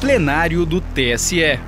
plenário do TSE.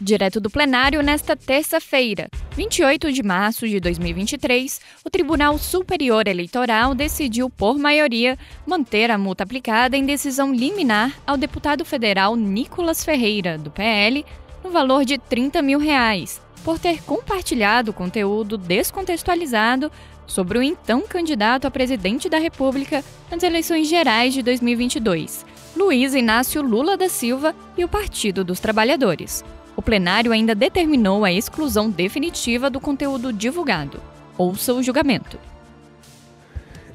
Direto do plenário, nesta terça-feira, 28 de março de 2023, o Tribunal Superior Eleitoral decidiu, por maioria, manter a multa aplicada em decisão liminar ao deputado federal Nicolas Ferreira, do PL, no valor de 30 mil reais, por ter compartilhado conteúdo descontextualizado sobre o então candidato a presidente da República nas eleições gerais de 2022, Luiz Inácio Lula da Silva e o Partido dos Trabalhadores. O plenário ainda determinou a exclusão definitiva do conteúdo divulgado. Ouça o julgamento.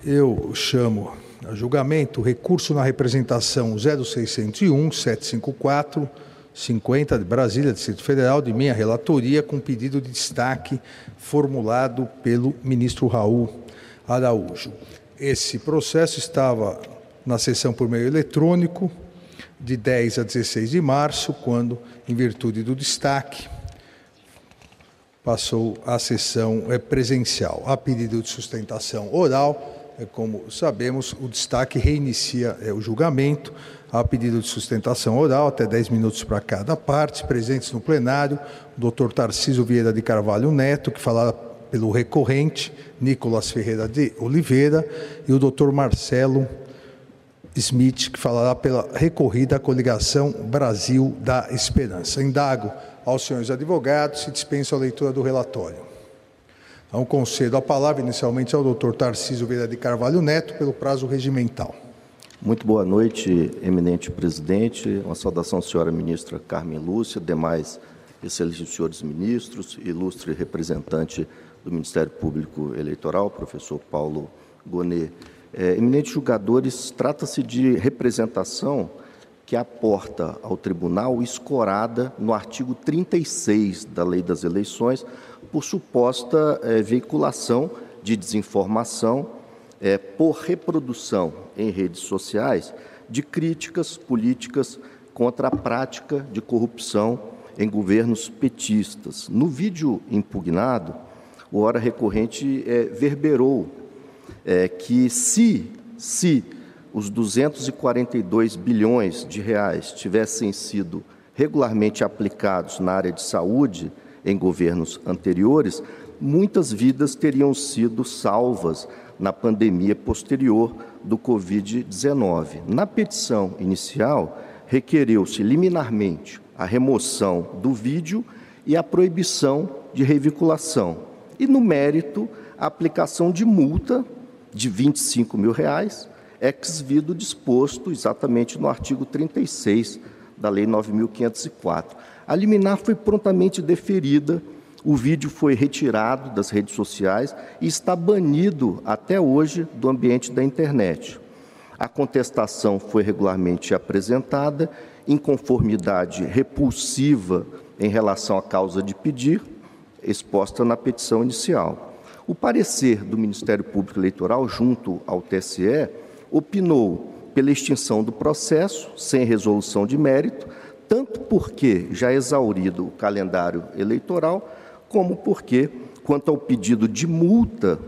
Eu chamo a julgamento recurso na representação 0601 754 50 de Brasília, Distrito Federal, de minha relatoria, com pedido de destaque formulado pelo ministro Raul Araújo. Esse processo estava na sessão por meio eletrônico, de 10 a 16 de março, quando, em virtude do destaque, passou a sessão é, presencial. A pedido de sustentação oral, é, como sabemos, o destaque reinicia é, o julgamento. A pedido de sustentação oral, até 10 minutos para cada parte, presentes no plenário, o doutor Tarcísio Vieira de Carvalho Neto, que falará pelo recorrente, Nicolas Ferreira de Oliveira, e o doutor Marcelo Smith, que falará pela recorrida à coligação Brasil da Esperança. Indago aos senhores advogados se dispensa a leitura do relatório. Então, concedo a palavra inicialmente ao doutor Tarcísio Vieira de Carvalho Neto, pelo prazo regimental. Muito boa noite, eminente presidente. Uma saudação senhora ministra Carmen Lúcia, demais excelentes senhores ministros, ilustre representante do Ministério Público Eleitoral, professor Paulo Gonet. É, eminentes julgadores, trata-se de representação que aporta ao tribunal escorada no artigo 36 da Lei das Eleições por suposta é, veiculação de desinformação é, por reprodução em redes sociais de críticas políticas contra a prática de corrupção em governos petistas. No vídeo impugnado, o hora recorrente é, verberou é, que se, se os 242 bilhões de reais tivessem sido regularmente aplicados na área de saúde em governos anteriores, muitas vidas teriam sido salvas na pandemia posterior do Covid-19. Na petição inicial, requereu-se liminarmente a remoção do vídeo e a proibição de revinculação. E no mérito, a aplicação de multa de 25 mil reais, ex-vido disposto exatamente no artigo 36 da Lei 9.504. A liminar foi prontamente deferida o vídeo foi retirado das redes sociais e está banido até hoje do ambiente da internet. A contestação foi regularmente apresentada, inconformidade repulsiva em relação à causa de pedir, exposta na petição inicial. O parecer do Ministério Público Eleitoral, junto ao TSE, opinou pela extinção do processo, sem resolução de mérito, tanto porque já exaurido o calendário eleitoral, como porque, quanto ao pedido de multa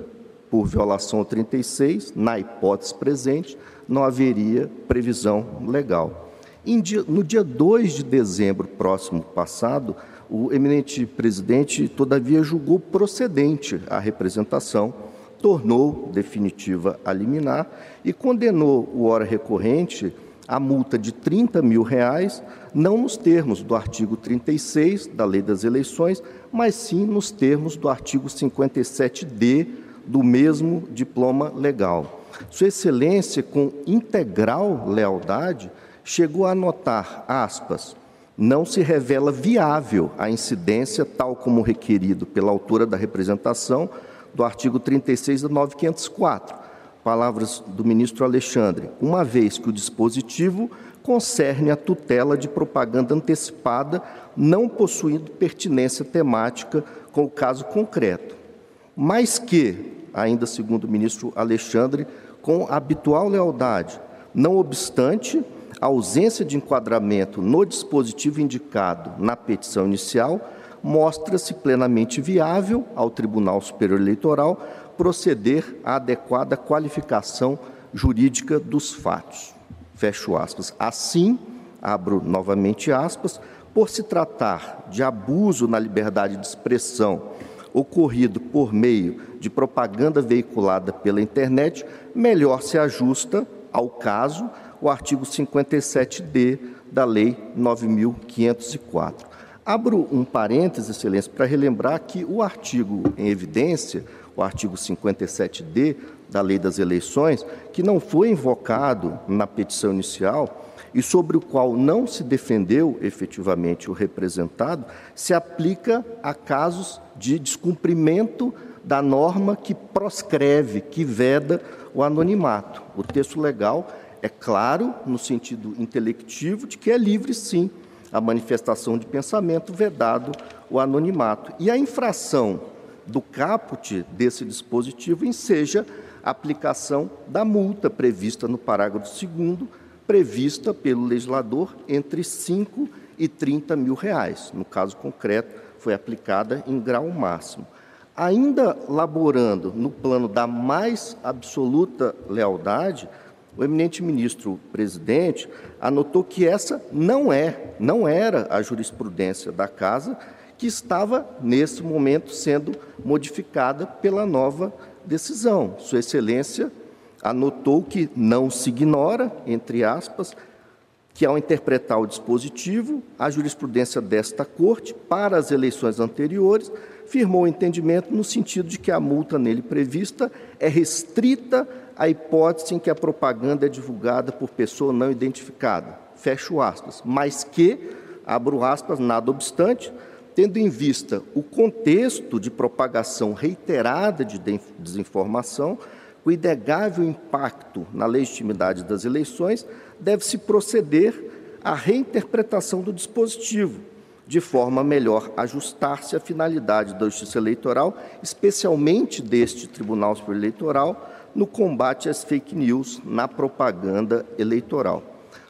por violação ao 36, na hipótese presente, não haveria previsão legal. no dia 2 de dezembro próximo passado, o eminente presidente, todavia, julgou procedente a representação, tornou definitiva a liminar e condenou o hora recorrente a multa de 30 mil reais, não nos termos do artigo 36 da Lei das Eleições, mas sim nos termos do artigo 57D do mesmo diploma legal. Sua Excelência, com integral lealdade, chegou a anotar, aspas, não se revela viável a incidência, tal como requerido pela autora da representação do artigo 36 da 9504, Palavras do ministro Alexandre. Uma vez que o dispositivo concerne a tutela de propaganda antecipada, não possuindo pertinência temática com o caso concreto. Mas que, ainda segundo o ministro Alexandre, com habitual lealdade, não obstante a ausência de enquadramento no dispositivo indicado na petição inicial, mostra-se plenamente viável ao Tribunal Superior Eleitoral proceder à adequada qualificação jurídica dos fatos. Fecho aspas. Assim, abro novamente aspas, por se tratar de abuso na liberdade de expressão ocorrido por meio de propaganda veiculada pela internet, melhor se ajusta ao caso o artigo 57D da Lei 9504. Abro um parêntese, Excelência, para relembrar que o artigo em evidência, o artigo 57D da Lei das Eleições, que não foi invocado na petição inicial, e sobre o qual não se defendeu efetivamente o representado, se aplica a casos de descumprimento da norma que proscreve, que veda o anonimato. O texto legal é claro no sentido intelectivo de que é livre, sim, a manifestação de pensamento, vedado o anonimato. E a infração do caput desse dispositivo enseja a aplicação da multa prevista no parágrafo 2 prevista pelo legislador entre 5 e 30 mil reais. No caso concreto, foi aplicada em grau máximo. Ainda laborando no plano da mais absoluta lealdade, o eminente ministro presidente anotou que essa não é, não era a jurisprudência da casa que estava nesse momento sendo modificada pela nova decisão. Sua excelência anotou que não se ignora, entre aspas, que ao interpretar o dispositivo, a jurisprudência desta Corte, para as eleições anteriores, firmou o entendimento no sentido de que a multa nele prevista é restrita à hipótese em que a propaganda é divulgada por pessoa não identificada. Fecho aspas. Mas que, abro aspas, nada obstante, tendo em vista o contexto de propagação reiterada de desinformação, o inegável impacto na legitimidade das eleições, deve-se proceder à reinterpretação do dispositivo, de forma a melhor ajustar-se à finalidade da Justiça Eleitoral, especialmente deste Tribunal Superior Eleitoral, no combate às fake news na propaganda eleitoral.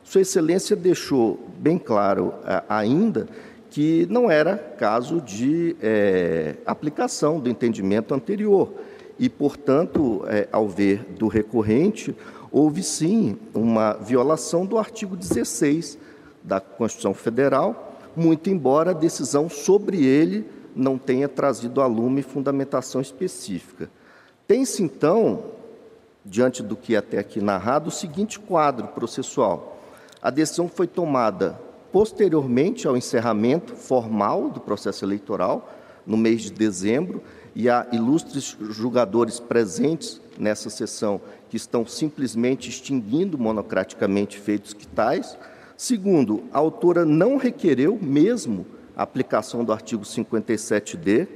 Sua Excelência deixou bem claro eh, ainda que não era caso de é, aplicação do entendimento anterior e, portanto, é, ao ver do recorrente, houve sim uma violação do artigo 16 da Constituição Federal, muito embora a decisão sobre ele não tenha trazido a lume fundamentação específica. Tem-se, então, diante do que é até aqui narrado, o seguinte quadro processual. A decisão foi tomada posteriormente ao encerramento formal do processo eleitoral, no mês de dezembro, e há ilustres julgadores presentes nessa sessão que estão simplesmente extinguindo monocraticamente feitos que tais. Segundo, a autora não requereu mesmo a aplicação do artigo 57D,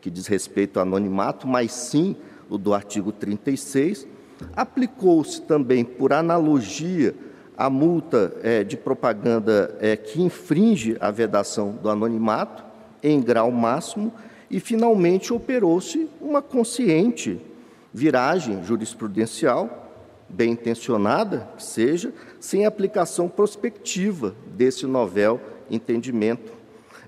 que diz respeito ao anonimato, mas sim o do artigo 36. Aplicou-se também, por analogia, a multa é, de propaganda é, que infringe a vedação do anonimato em grau máximo e, finalmente, operou-se uma consciente viragem jurisprudencial, bem intencionada que seja, sem aplicação prospectiva desse novel entendimento.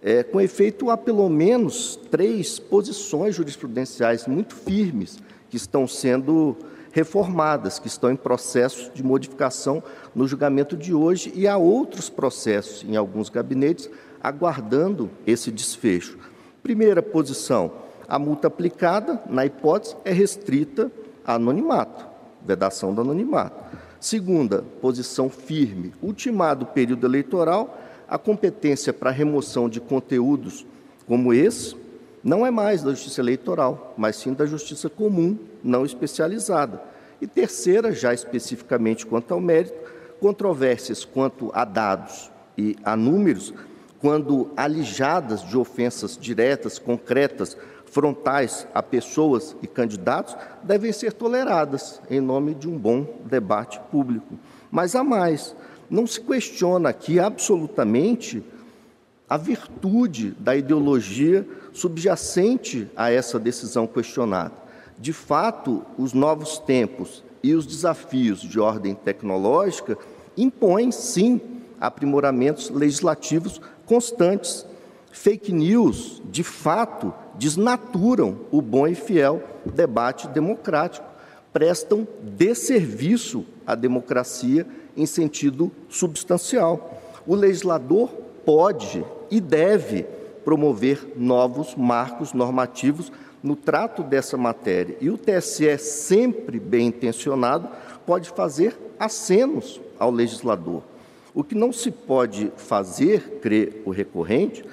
É, com efeito, há pelo menos três posições jurisprudenciais muito firmes que estão sendo reformadas, que estão em processo de modificação no julgamento de hoje, e há outros processos em alguns gabinetes aguardando esse desfecho. Primeira posição, a multa aplicada, na hipótese, é restrita a anonimato, vedação do anonimato. Segunda, posição firme, ultimado o período eleitoral, a competência para remoção de conteúdos como esse não é mais da Justiça Eleitoral, mas sim da Justiça Comum, não especializada. E terceira, já especificamente quanto ao mérito, controvérsias quanto a dados e a números quando alijadas de ofensas diretas, concretas, frontais a pessoas e candidatos, devem ser toleradas em nome de um bom debate público. Mas há mais, não se questiona aqui absolutamente a virtude da ideologia subjacente a essa decisão questionada. De fato, os novos tempos e os desafios de ordem tecnológica impõem, sim, aprimoramentos legislativos constantes. Fake news, de fato, desnaturam o bom e fiel debate democrático, prestam desserviço à democracia em sentido substancial. O legislador pode e deve promover novos marcos normativos no trato dessa matéria. E o TSE, sempre bem intencionado, pode fazer acenos ao legislador. O que não se pode fazer, crer o recorrente,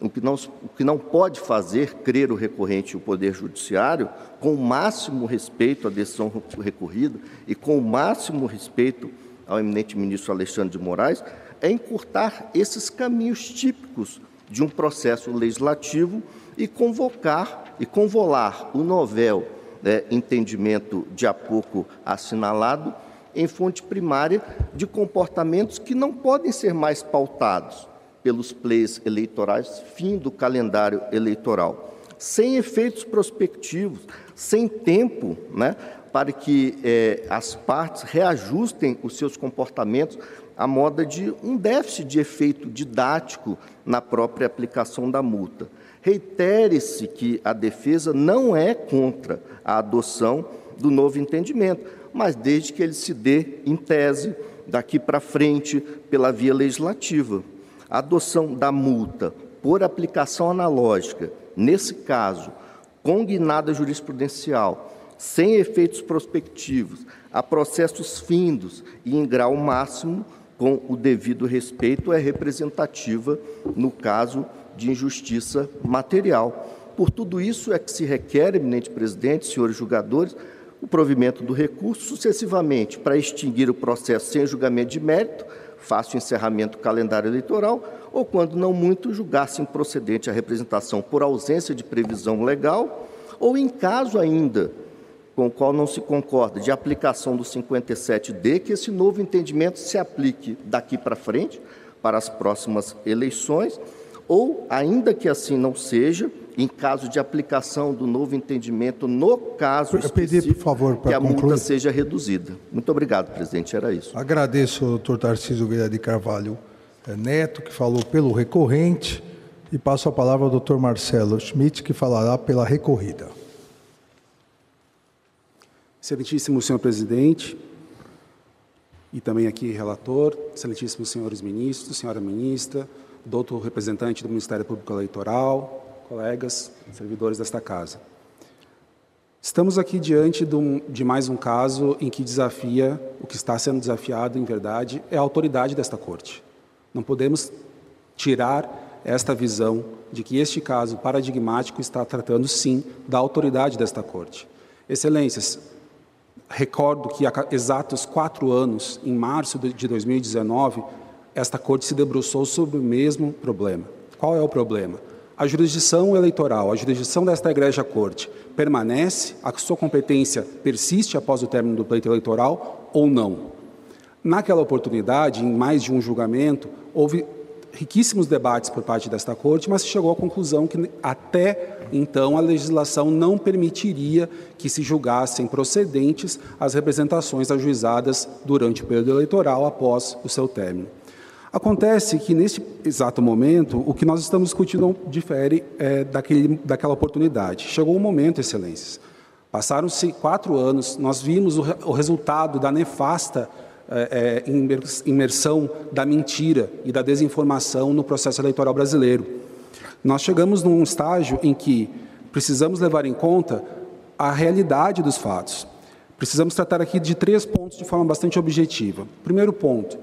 o que, não, o que não pode fazer crer o recorrente e o Poder Judiciário, com o máximo respeito à decisão recorrida e com o máximo respeito ao eminente ministro Alexandre de Moraes, é encurtar esses caminhos típicos de um processo legislativo e convocar e convolar o novel né, entendimento de há pouco assinalado em fonte primária de comportamentos que não podem ser mais pautados pelos pleis eleitorais, fim do calendário eleitoral, sem efeitos prospectivos, sem tempo né, para que eh, as partes reajustem os seus comportamentos à moda de um déficit de efeito didático na própria aplicação da multa. Reitere-se que a defesa não é contra a adoção do novo entendimento, mas desde que ele se dê em tese, daqui para frente, pela via legislativa. A adoção da multa por aplicação analógica, nesse caso, com guinada jurisprudencial, sem efeitos prospectivos, a processos findos e em grau máximo, com o devido respeito, é representativa no caso de injustiça material. Por tudo isso é que se requer, eminente presidente, senhores julgadores, o provimento do recurso sucessivamente para extinguir o processo sem julgamento de mérito, fácil encerramento do calendário eleitoral, ou, quando não muito, julgar-se improcedente a representação por ausência de previsão legal, ou, em caso ainda com o qual não se concorda, de aplicação do 57D, que esse novo entendimento se aplique daqui para frente, para as próximas eleições, ou, ainda que assim não seja, em caso de aplicação do novo entendimento, no caso específico, por favor, que a concluir. multa seja reduzida. Muito obrigado, presidente. Era isso. Agradeço ao doutor Tarcísio Vieira de Carvalho eh, Neto, que falou pelo recorrente, e passo a palavra ao doutor Marcelo Schmidt, que falará pela recorrida. Excelentíssimo senhor presidente, e também aqui relator, excelentíssimos senhores ministros, senhora ministra, doutor representante do Ministério Público Eleitoral, colegas, servidores desta casa. Estamos aqui diante de mais um caso em que desafia, o que está sendo desafiado, em verdade, é a autoridade desta Corte. Não podemos tirar esta visão de que este caso paradigmático está tratando, sim, da autoridade desta Corte. Excelências, recordo que há exatos quatro anos, em março de 2019, esta Corte se debruçou sobre o mesmo problema. Qual é o problema? a jurisdição eleitoral, a jurisdição desta Igreja Corte, permanece, a sua competência persiste após o término do pleito eleitoral ou não? Naquela oportunidade, em mais de um julgamento, houve riquíssimos debates por parte desta Corte, mas se chegou à conclusão que até então a legislação não permitiria que se julgassem procedentes as representações ajuizadas durante o período eleitoral após o seu término. Acontece que, neste exato momento, o que nós estamos discutindo difere é, daquele, daquela oportunidade. Chegou o um momento, Excelências. Passaram-se quatro anos, nós vimos o, o resultado da nefasta é, é, imersão da mentira e da desinformação no processo eleitoral brasileiro. Nós chegamos num estágio em que precisamos levar em conta a realidade dos fatos. Precisamos tratar aqui de três pontos de forma bastante objetiva. Primeiro ponto,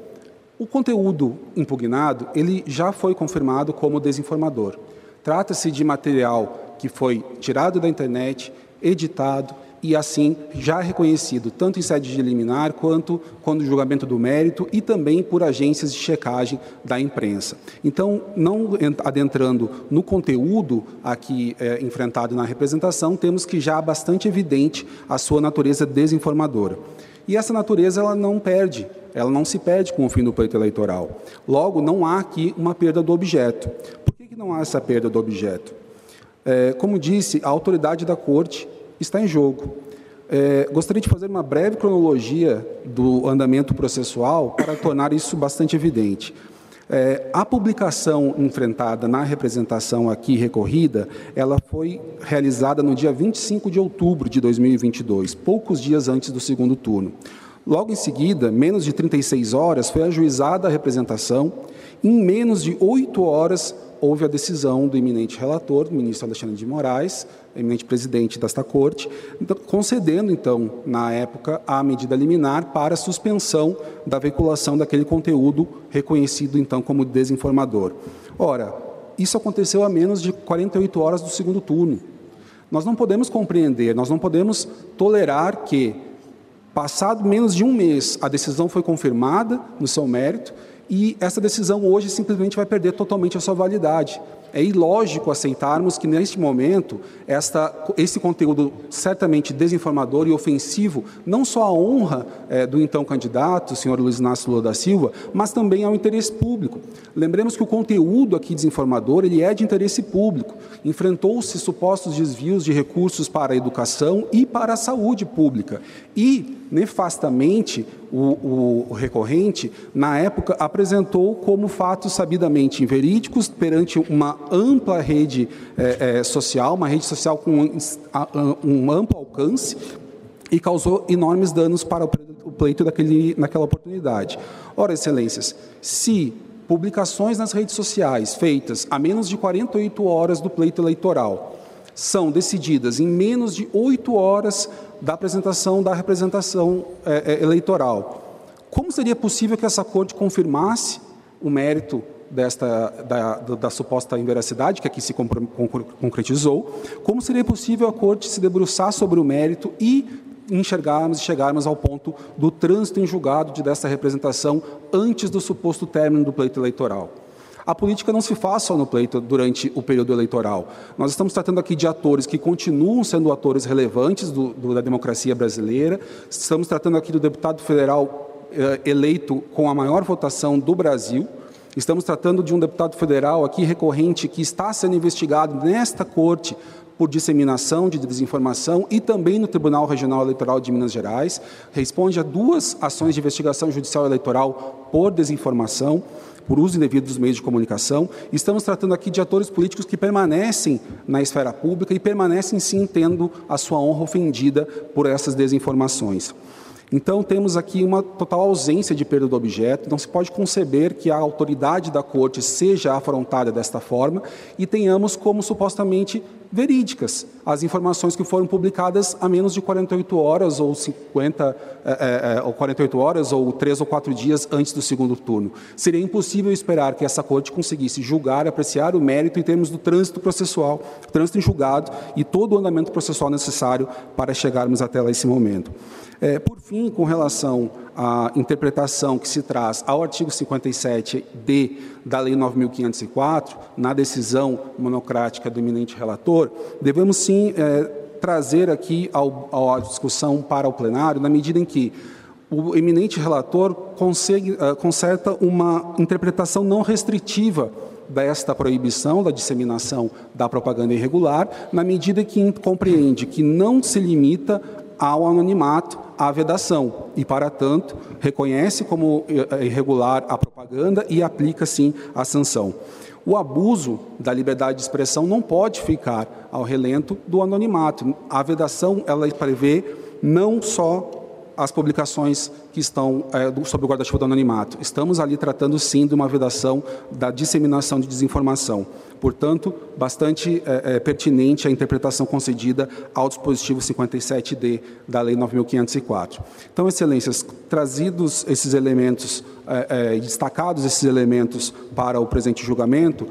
o conteúdo impugnado, ele já foi confirmado como desinformador. Trata-se de material que foi tirado da internet, editado e assim já reconhecido tanto em sede de liminar quanto quando julgamento do mérito e também por agências de checagem da imprensa. Então, não adentrando no conteúdo aqui é, enfrentado na representação, temos que já bastante evidente a sua natureza desinformadora. E essa natureza ela não perde, ela não se perde com o fim do pleito eleitoral. Logo, não há aqui uma perda do objeto. Por que, que não há essa perda do objeto? É, como disse, a autoridade da corte está em jogo. É, gostaria de fazer uma breve cronologia do andamento processual para tornar isso bastante evidente. É, a publicação enfrentada na representação aqui recorrida, ela foi realizada no dia 25 de outubro de 2022, poucos dias antes do segundo turno. Logo em seguida, menos de 36 horas, foi ajuizada a representação. Em menos de oito horas, houve a decisão do eminente relator, o ministro Alexandre de Moraes, eminente presidente desta corte, então, concedendo, então, na época, a medida liminar para a suspensão da veiculação daquele conteúdo reconhecido, então, como desinformador. Ora, isso aconteceu a menos de 48 horas do segundo turno. Nós não podemos compreender, nós não podemos tolerar que, passado menos de um mês, a decisão foi confirmada no seu mérito e essa decisão hoje simplesmente vai perder totalmente a sua validade. É ilógico aceitarmos que, neste momento, esta, esse conteúdo certamente desinformador e ofensivo, não só à honra é, do então candidato, o senhor Luiz Inácio Lula da Silva, mas também ao interesse público. Lembremos que o conteúdo aqui desinformador ele é de interesse público. Enfrentou-se supostos desvios de recursos para a educação e para a saúde pública. E nefastamente, o, o, recorrente, na época, apresentou como fatos sabidamente inverídicos perante uma ampla rede é, é, social, uma rede social com um, um, amplo alcance e causou enormes danos para o pleito daquele, naquela oportunidade. Ora, excelências, se publicações nas redes sociais feitas a menos de 48 horas do pleito eleitoral são decididas em menos de oito horas da apresentação da representação é, é, eleitoral. Como seria possível que essa corte confirmasse o mérito desta, da, da, da, suposta inveracidade, que aqui se concretizou, como seria possível a corte se debruçar sobre o mérito e enxergarmos e chegarmos ao ponto do trânsito em julgado de dessa representação antes do suposto término do pleito eleitoral? A política não se faz só no pleito durante o período eleitoral. Nós estamos tratando aqui de atores que continuam sendo atores relevantes do, do, da democracia brasileira. Estamos tratando aqui do deputado federal eh, eleito com a maior votação do Brasil. Estamos tratando de um deputado federal aqui recorrente que está sendo investigado nesta corte por disseminação de desinformação e também no Tribunal Regional Eleitoral de Minas Gerais. Responde a duas ações de investigação judicial eleitoral por desinformação por uso indevido dos meios de comunicação. Estamos tratando aqui de atores políticos que permanecem na esfera pública e permanecem sim tendo a sua honra ofendida por essas desinformações. Então, temos aqui uma total ausência de perda do objeto, não se pode conceber que a autoridade da corte seja afrontada desta forma e tenhamos como supostamente verídicas as informações que foram publicadas há menos de 48 horas ou 50 é, é, ou 48 horas ou três ou quatro dias antes do segundo turno. Seria impossível esperar que essa corte conseguisse julgar, apreciar o mérito em termos do trânsito processual, trânsito em julgado e todo o andamento processual necessário para chegarmos até lá esse momento. É, por fim, com relação à interpretação que se traz ao artigo 57D da Lei 9.504, na decisão monocrática do eminente relator, devemos sim é, trazer aqui ao, à discussão para o plenário, na medida em que o eminente relator consegue, uh, conserta uma interpretação não restritiva desta proibição da disseminação da propaganda irregular, na medida que compreende que não se limita ao anonimato, à vedação, e, para tanto, reconhece como eh, irregular a propaganda e aplica, sim, a sanção. O abuso da liberdade de expressão não pode ficar ao relento do anonimato. A vedação, ela prevê não só as publicações que estão é, sob o guarda-chuva do anonimato. Estamos ali tratando, sim, de uma vedação da disseminação de desinformação. Portanto, bastante é, é, pertinente a interpretação concedida ao dispositivo 57D da Lei 9.504. Então, Excelências, trazidos esses elementos, destacados esses elementos para o presente julgamento,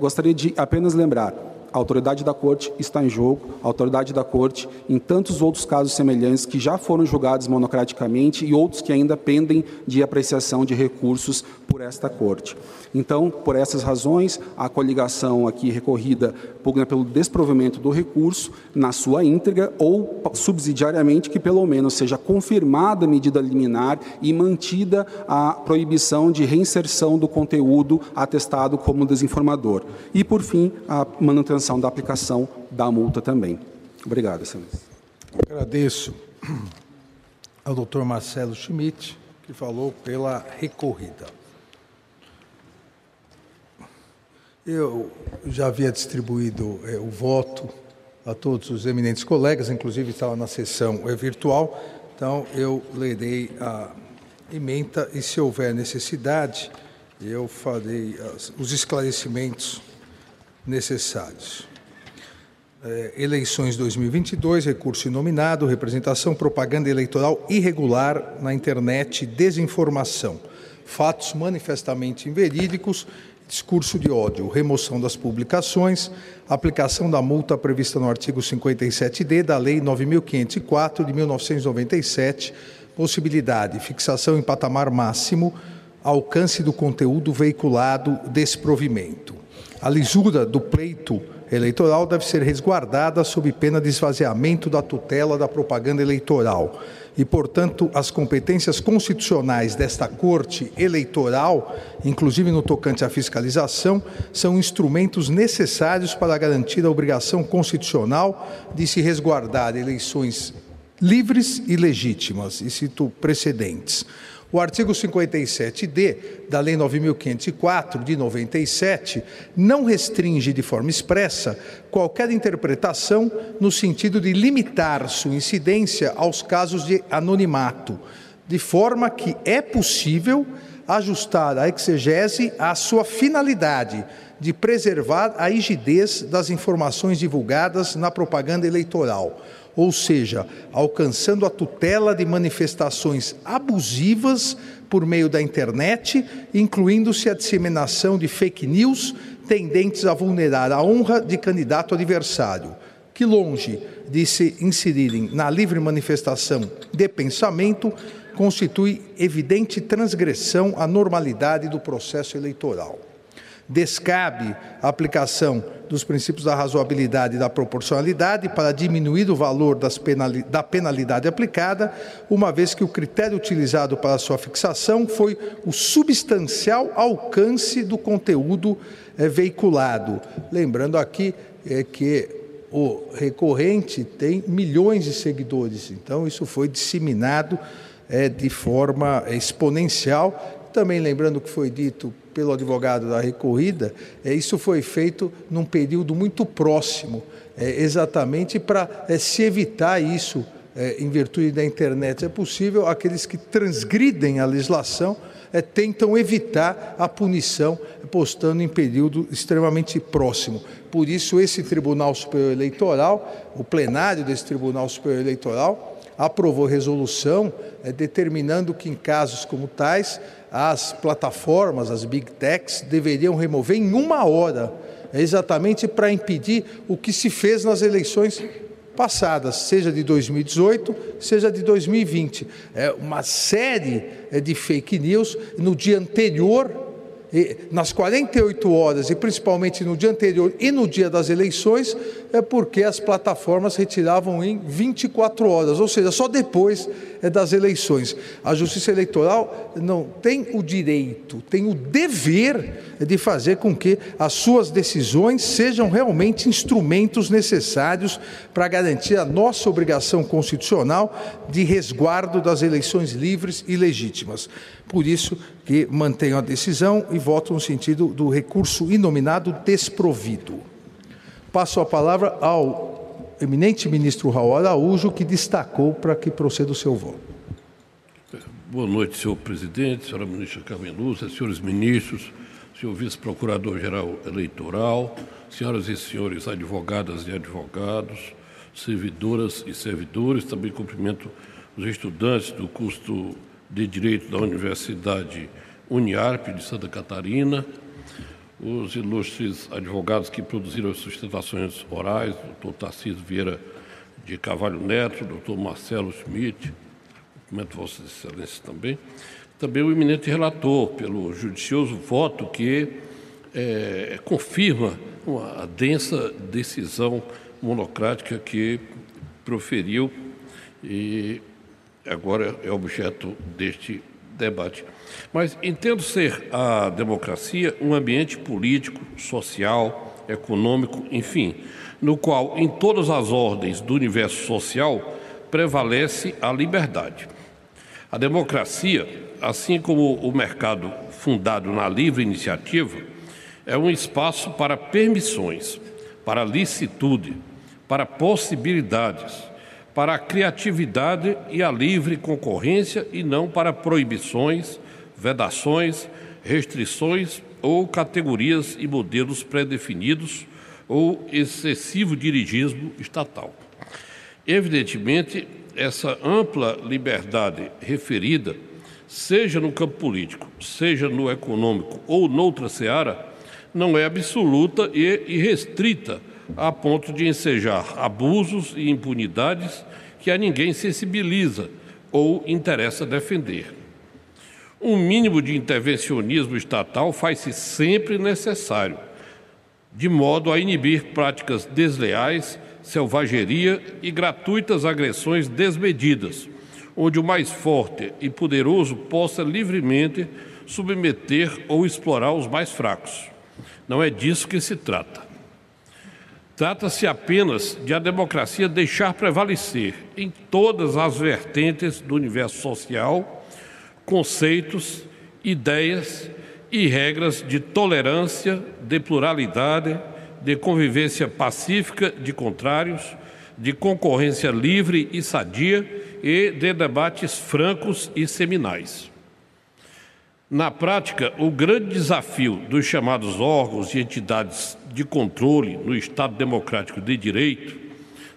gostaria de apenas lembrar a autoridade da Corte está em jogo, a autoridade da Corte em tantos outros casos semelhantes que já foram julgados monocraticamente e outros que ainda pendem de apreciação de recursos por esta Corte. Então, por essas razões, a coligação aqui recorrida pugna pelo desprovimento do recurso na sua íntegra ou subsidiariamente que pelo menos seja confirmada a medida liminar e mantida a proibição de reinserção do conteúdo atestado como desinformador. E, por fim, a manutenção da aplicação da multa também. Obrigado, excelência. Agradeço ao doutor Marcelo Schmidt, que falou pela recorrida. Eu já havia distribuído é, o voto a todos os eminentes colegas, inclusive estava na sessão é, virtual. Então, eu lerei a emenda e, se houver necessidade, eu farei os esclarecimentos necessários. É, eleições 2022, recurso inominado, representação, propaganda eleitoral irregular na internet, desinformação, fatos manifestamente inverídicos, discurso de ódio, remoção das publicações, aplicação da multa prevista no artigo 57D da Lei 9.504 de 1997, possibilidade, fixação em patamar máximo, alcance do conteúdo veiculado, desprovimento. A lisura do pleito eleitoral deve ser resguardada sob pena de esvaziamento da tutela da propaganda eleitoral. E, portanto, as competências constitucionais desta Corte Eleitoral, inclusive no tocante à fiscalização, são instrumentos necessários para garantir a obrigação constitucional de se resguardar eleições livres e legítimas, e cito precedentes. O artigo 57D da Lei 9504 de 97 não restringe de forma expressa qualquer interpretação no sentido de limitar sua incidência aos casos de anonimato, de forma que é possível ajustar a exegese à sua finalidade de preservar a rigidez das informações divulgadas na propaganda eleitoral ou seja, alcançando a tutela de manifestações abusivas por meio da internet, incluindo-se a disseminação de fake news tendentes a vulnerar a honra de candidato adversário, que, longe de se inserirem na livre manifestação de pensamento, constitui evidente transgressão à normalidade do processo eleitoral descabe a aplicação dos princípios da razoabilidade e da proporcionalidade para diminuir o valor penali da penalidade aplicada, uma vez que o critério utilizado para sua fixação foi o substancial alcance do conteúdo é, veiculado. Lembrando aqui é, que o recorrente tem milhões de seguidores, então isso foi disseminado é, de forma exponencial. Também lembrando que foi dito pelo advogado da recorrida, é, isso foi feito num período muito próximo, é, exatamente para é, se evitar isso é, em virtude da internet. É possível aqueles que transgridem a legislação é, tentam evitar a punição postando em período extremamente próximo. Por isso, esse Tribunal Superior Eleitoral, o plenário desse Tribunal Superior Eleitoral, aprovou resolução é, determinando que, em casos como tais, as plataformas, as big techs, deveriam remover em uma hora, exatamente para impedir o que se fez nas eleições passadas, seja de 2018, seja de 2020. É uma série é, de fake news no dia anterior nas 48 horas, e principalmente no dia anterior e no dia das eleições, é porque as plataformas retiravam em 24 horas, ou seja, só depois é, das eleições. A Justiça Eleitoral não tem o direito, tem o dever de fazer com que as suas decisões sejam realmente instrumentos necessários para garantir a nossa obrigação constitucional de resguardo das eleições livres e legítimas. Por isso que mantenho a decisão e voto no sentido do recurso inominado desprovido. Passo a palavra ao eminente ministro Raul Araújo, que destacou para que proceda o seu voto. Boa noite, senhor presidente, senhora ministra Carmen Lúcia, senhores ministros, senhor vice-procurador-geral eleitoral, senhoras e senhores advogadas e advogados, servidoras e servidores, também cumprimento os estudantes do curso de Direito da Universidade Uniarp de Santa Catarina, os ilustres advogados que produziram as sustentações orais, doutor Tarcísio Vieira de Cavalho Neto, doutor Marcelo Schmidt, cumprimento Vossas Excelências também, também o eminente relator, pelo judicioso voto que é, confirma a densa decisão monocrática que proferiu e agora é objeto deste debate. Mas entendo ser a democracia um ambiente político, social, econômico, enfim, no qual, em todas as ordens do universo social, prevalece a liberdade. A democracia, assim como o mercado fundado na livre iniciativa, é um espaço para permissões, para licitude, para possibilidades, para a criatividade e a livre concorrência e não para proibições, vedações, restrições ou categorias e modelos pré-definidos ou excessivo dirigismo estatal. Evidentemente, essa ampla liberdade referida, seja no campo político, seja no econômico ou noutra seara, não é absoluta e irrestrita a ponto de ensejar abusos e impunidades que a ninguém sensibiliza ou interessa defender. Um mínimo de intervencionismo estatal faz-se sempre necessário, de modo a inibir práticas desleais, selvageria e gratuitas agressões desmedidas, onde o mais forte e poderoso possa livremente submeter ou explorar os mais fracos. Não é disso que se trata. Trata-se apenas de a democracia deixar prevalecer em todas as vertentes do universo social conceitos, ideias e regras de tolerância, de pluralidade, de convivência pacífica de contrários, de concorrência livre e sadia e de debates francos e seminais. Na prática, o grande desafio dos chamados órgãos e entidades de controle no Estado Democrático de Direito,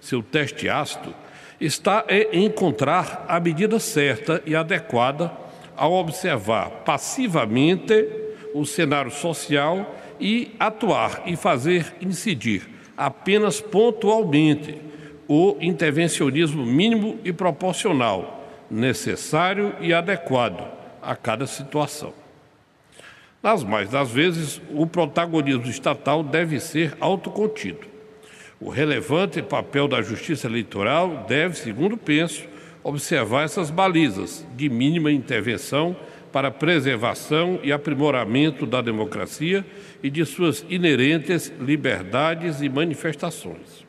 seu teste ácido, está em encontrar a medida certa e adequada ao observar passivamente o cenário social e atuar e fazer incidir apenas pontualmente o intervencionismo mínimo e proporcional necessário e adequado a cada situação. Nas mais das vezes, o protagonismo estatal deve ser autocontido. O relevante papel da Justiça Eleitoral deve, segundo penso, observar essas balizas de mínima intervenção para preservação e aprimoramento da democracia e de suas inerentes liberdades e manifestações.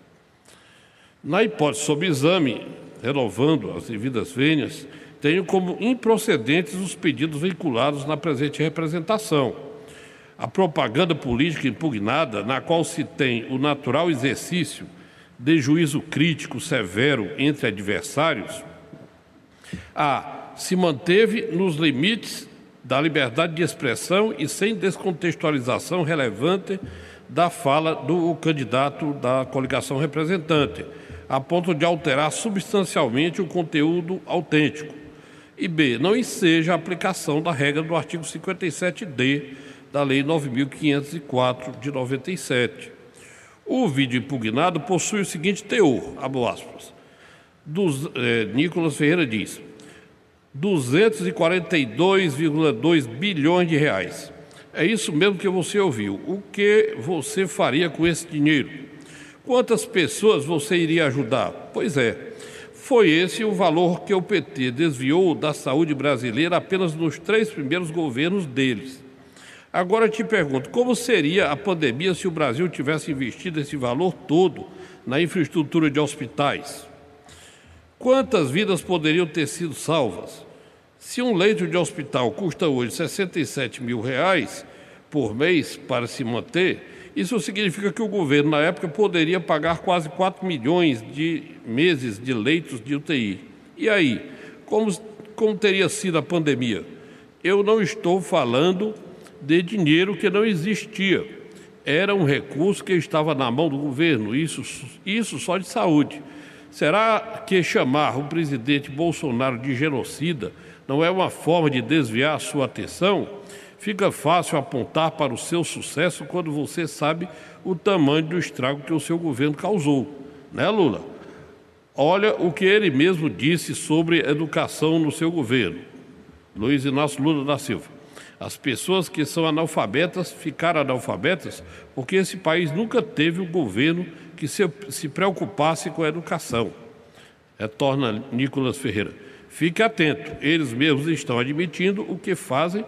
Na hipótese sob exame, renovando as devidas vênias, tenho como improcedentes os pedidos vinculados na presente representação. A propaganda política impugnada, na qual se tem o natural exercício de juízo crítico severo entre adversários, a se manteve nos limites da liberdade de expressão e sem descontextualização relevante da fala do candidato da coligação representante, a ponto de alterar substancialmente o conteúdo autêntico e B, não enseja a aplicação da regra do artigo 57D da Lei 9.504 de 97. O vídeo impugnado possui o seguinte teor, abo aspas, dos, eh, Nicolas Ferreira diz, 242,2 bilhões de reais. É isso mesmo que você ouviu. O que você faria com esse dinheiro? Quantas pessoas você iria ajudar? Pois é, foi esse o valor que o PT desviou da saúde brasileira apenas nos três primeiros governos deles. Agora te pergunto, como seria a pandemia se o Brasil tivesse investido esse valor todo na infraestrutura de hospitais? Quantas vidas poderiam ter sido salvas? Se um leito de hospital custa hoje 67 mil reais por mês para se manter, isso significa que o governo, na época, poderia pagar quase 4 milhões de meses de leitos de UTI. E aí, como, como teria sido a pandemia? Eu não estou falando de dinheiro que não existia. Era um recurso que estava na mão do governo, isso, isso só de saúde. Será que chamar o presidente Bolsonaro de genocida não é uma forma de desviar a sua atenção? Fica fácil apontar para o seu sucesso quando você sabe o tamanho do estrago que o seu governo causou, né, Lula? Olha o que ele mesmo disse sobre educação no seu governo. Luiz Inácio Lula da Silva. As pessoas que são analfabetas ficaram analfabetas porque esse país nunca teve um governo que se, se preocupasse com a educação. Retorna Nicolas Ferreira. Fique atento, eles mesmos estão admitindo o que fazem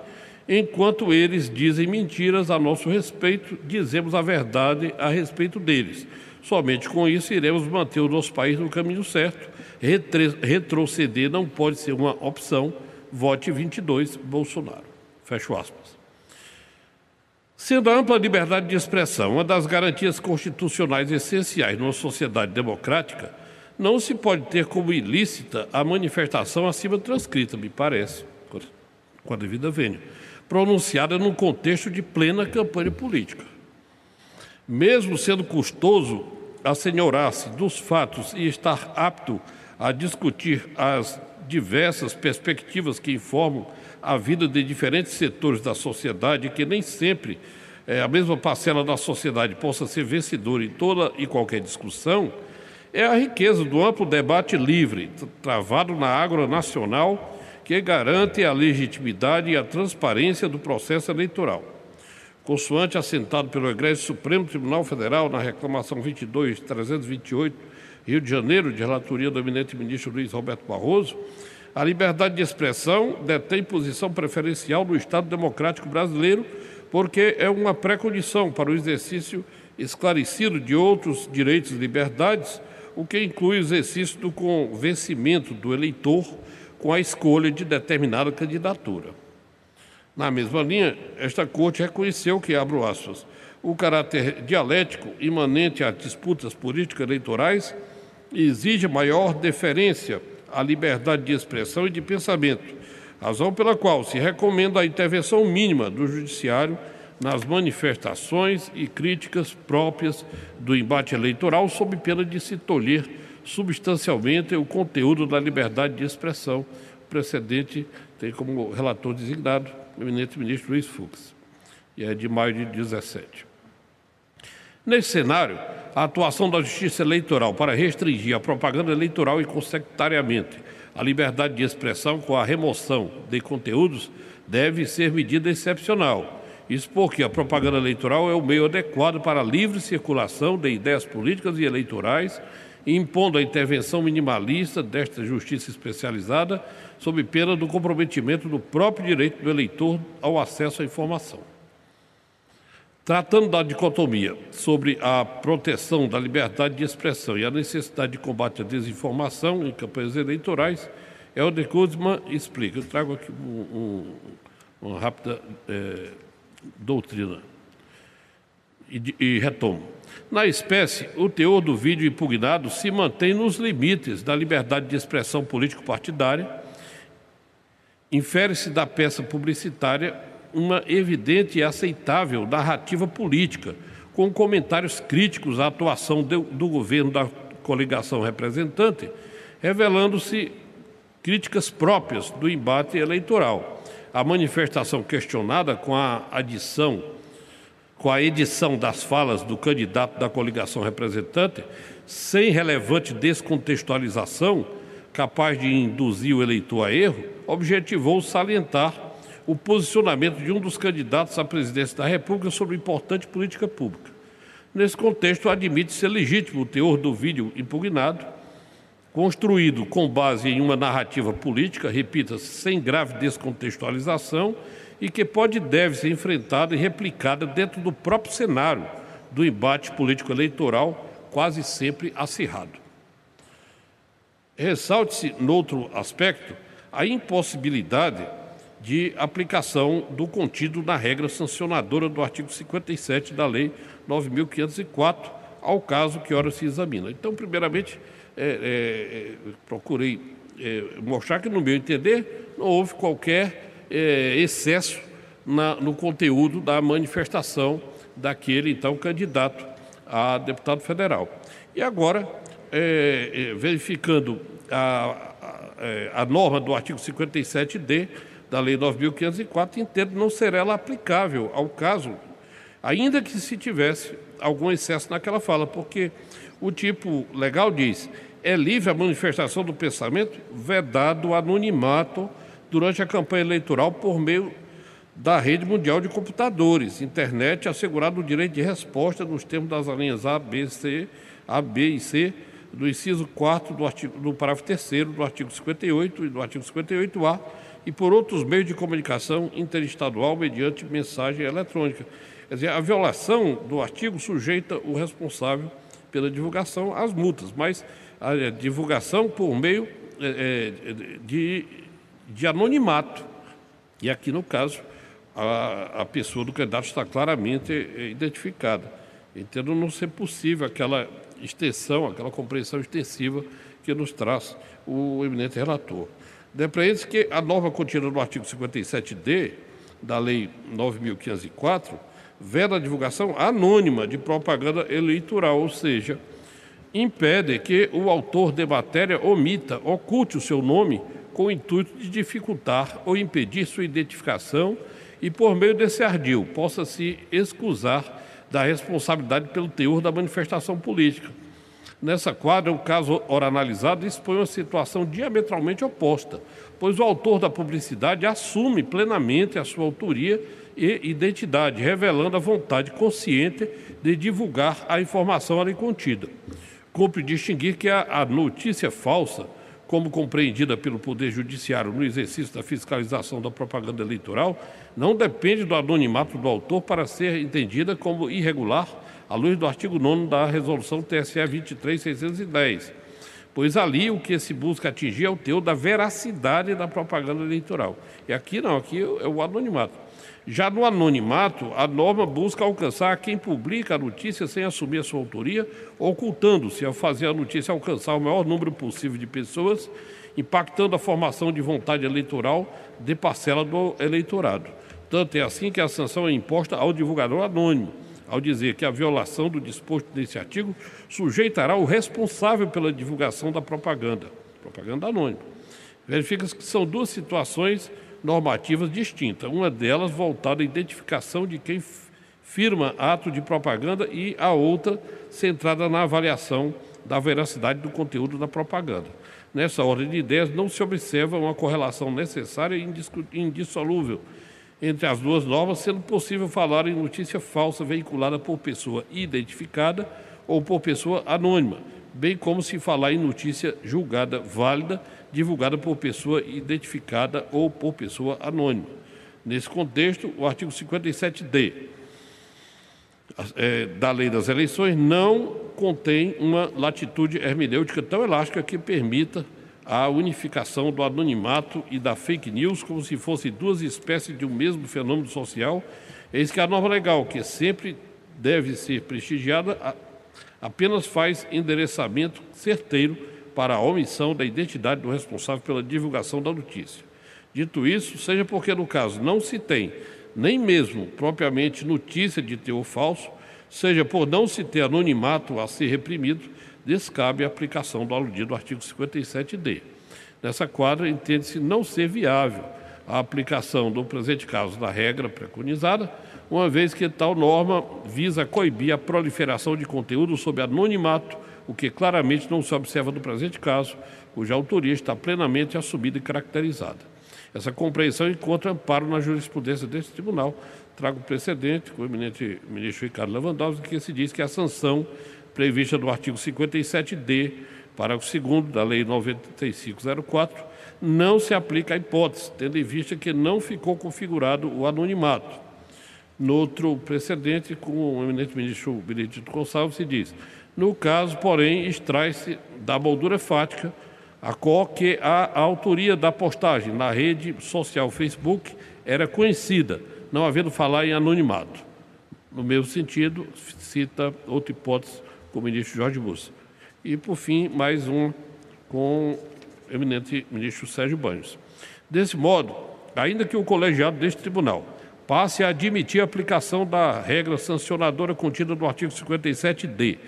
Enquanto eles dizem mentiras a nosso respeito, dizemos a verdade a respeito deles. Somente com isso iremos manter o nosso país no caminho certo. retroceder não pode ser uma opção. Vote 22 Bolsonaro. Fecho aspas. Sendo a ampla liberdade de expressão uma das garantias constitucionais essenciais numa sociedade democrática, não se pode ter como ilícita a manifestação acima transcrita, me parece, com a devida vênia, pronunciada num contexto de plena campanha política. Mesmo sendo custoso assenhorar-se dos fatos e estar apto discutir as diversas perspectivas que informam a vida de diferentes setores da sociedade, que nem sempre é, a mesma parcela da sociedade possa ser vencedora em toda e qualquer discussão, é a riqueza do amplo debate livre, travado na agro nacional, que garante a legitimidade e a transparência do processo eleitoral. Consoante assentado pelo Egrégio Supremo Tribunal Federal na reclamação 22.328, Rio de Janeiro, de relatoria do eminente ministro Luiz Roberto Barroso, a liberdade de expressão detém posição preferencial no Estado Democrático Brasileiro, porque é uma pré-condição para o exercício esclarecido de outros direitos e liberdades, o que inclui o exercício do convencimento do eleitor com a escolha de determinada candidatura. Na mesma linha, esta Corte reconheceu que, abro aspas, o caráter dialético imanente às disputas políticas eleitorais exige maior deferência à liberdade de expressão e de pensamento, razão pela qual se recomenda a intervenção mínima do Judiciário nas manifestações e críticas próprias do embate eleitoral, sob pena de se tolher substancialmente o conteúdo da liberdade de expressão. O precedente tem como relator designado o eminente ministro Luiz Fux, e é de maio de 17. Nesse cenário, a atuação da Justiça Eleitoral para restringir a propaganda eleitoral e, consequentariamente, a liberdade de expressão com a remoção de conteúdos deve ser medida excepcional isso porque a propaganda eleitoral é o meio adequado para a livre circulação de ideias políticas e eleitorais, impondo a intervenção minimalista desta justiça especializada, sob pena do comprometimento do próprio direito do eleitor ao acesso à informação. Tratando da dicotomia sobre a proteção da liberdade de expressão e a necessidade de combate à desinformação em campanhas eleitorais, Helder Kuzman explica. Eu trago aqui um, um, uma rápida é, doutrina. E, e retomo. Na espécie, o teor do vídeo impugnado se mantém nos limites da liberdade de expressão político-partidária. Infere-se da peça publicitária uma evidente e aceitável narrativa política, com comentários críticos à atuação do, do governo da coligação representante, revelando-se críticas próprias do embate eleitoral. A manifestação questionada com a adição, com a edição das falas do candidato da coligação representante, sem relevante descontextualização, capaz de induzir o eleitor a erro, objetivou salientar o posicionamento de um dos candidatos à presidência da República sobre importante política pública. Nesse contexto, admite-se legítimo o teor do vídeo impugnado, construído com base em uma narrativa política, repita-se, sem grave descontextualização, e que pode e deve ser enfrentada e replicada dentro do próprio cenário do embate político-eleitoral, quase sempre acirrado. Ressalte-se, noutro aspecto, a impossibilidade de aplicação do contido na regra sancionadora do artigo 57 da Lei 9.504, ao caso que ora se examina. Então, primeiramente, é, é, é, procurei é, mostrar que, no meu entender, não houve qualquer é, excesso na, no conteúdo da manifestação daquele, então, candidato a deputado federal. E agora, verificando a, a, a, norma do artigo 57D da Lei 9.504, entendo não ser ela aplicável ao caso, ainda que se tivesse algum excesso naquela fala, porque o tipo legal diz: é livre a manifestação do pensamento, vedado o anonimato durante a campanha eleitoral por meio da rede mundial de computadores, internet, assegurado o direito de resposta nos termos das linhas A, B, C, A, B e C do inciso 4 do, artigo, do parágrafo 3 do artigo 58 e do artigo 58A e por outros meios de comunicação interestadual mediante mensagem eletrônica. Quer dizer, a violação do artigo sujeita o responsável pela divulgação as multas, mas a divulgação por meio é, é, de, de anonimato. E aqui, no caso, a, a pessoa do candidato está claramente é, identificada. Entendo não ser possível aquela extensão, aquela compreensão extensiva que nos traz o eminente relator. Depreende-se que a nova contida do artigo 57D da Lei 9.504 veda a divulgação anônima de propaganda eleitoral, ou seja, impede que o autor de matéria omita, oculte o seu nome com o intuito de dificultar ou impedir sua identificação e, por meio desse ardil, possa se excusar da responsabilidade pelo teor da manifestação política. Nessa quadra, o caso ora analisado expõe uma situação diametralmente oposta, pois o autor da publicidade assume plenamente a sua autoria e identidade, revelando a vontade consciente de divulgar a informação ali contida. Cumpre distinguir que a, notícia falsa, como compreendida pelo Poder Judiciário no exercício da fiscalização da propaganda eleitoral, não depende do anonimato do autor para ser entendida como irregular, à luz do artigo 9 da Resolução TSE 23610, pois ali o que se busca atingir é o teor da veracidade da propaganda eleitoral. E aqui não, aqui é o anonimato. Já no anonimato, a norma busca alcançar quem publica a notícia sem assumir a sua autoria, ocultando-se ao fazer a notícia alcançar o maior número possível de pessoas, impactando a formação de vontade eleitoral de parcela do eleitorado. Tanto é assim que a sanção é imposta ao divulgador anônimo, ao dizer que a violação do disposto desse artigo sujeitará o responsável pela divulgação da propaganda, propaganda anônima. Verifica-se que são duas situações normativas distintas. Uma delas voltada à identificação de quem firma ato de propaganda e a outra centrada na avaliação da veracidade do conteúdo da propaganda. Nessa ordem de ideias, não se observa uma correlação necessária e indissolúvel entre as duas normas, sendo possível falar em notícia falsa veiculada por pessoa identificada ou por pessoa anônima, bem como se falar em notícia julgada válida divulgada por pessoa identificada ou por pessoa anônima. Nesse contexto, o artigo 57D é, da Lei das Eleições não contém uma latitude hermenêutica tão elástica que permita a unificação do anonimato e da fake news como se fossem duas espécies de um mesmo fenômeno social. Eis que a norma legal, que sempre deve ser prestigiada, apenas faz endereçamento certeiro para a omissão da identidade do responsável pela divulgação da notícia. Dito isso, seja porque no caso não se tem nem mesmo propriamente notícia de teor falso, seja por não se ter anonimato a ser reprimido, descabe a aplicação do aludido artigo 57D. Nessa quadra, entende-se não ser viável a aplicação do presente caso da regra preconizada, uma vez que tal norma visa coibir a proliferação de conteúdo sob anonimato o que claramente não se observa no presente caso, cuja autoria está plenamente assumida e caracterizada. Essa compreensão encontra amparo na jurisprudência deste tribunal. Trago precedente com o eminente ministro Ricardo Lewandowski, que se diz que a sanção prevista no artigo 57D, parágrafo 2 da Lei 9504, não se aplica à hipótese, tendo em vista que não ficou configurado o anonimato. No outro precedente, com o eminente ministro Benedito Gonçalves, se diz no caso, porém, extrai-se da moldura fática a qual que a, autoria da postagem na rede social Facebook era conhecida, não havendo falar em anonimato. No mesmo sentido, cita outra hipótese com o ministro Jorge Bussa. E, por fim, mais um com o eminente ministro Sérgio Banhos. Desse modo, ainda que o colegiado deste tribunal passe a admitir a aplicação da regra sancionadora contida no artigo 57D,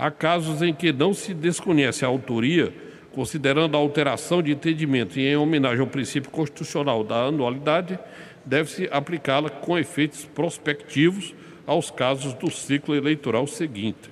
Há casos em que não se desconhece a autoria, considerando a alteração de entendimento e em homenagem ao princípio constitucional da anualidade, deve-se aplicá-la com efeitos prospectivos aos casos do ciclo eleitoral seguinte.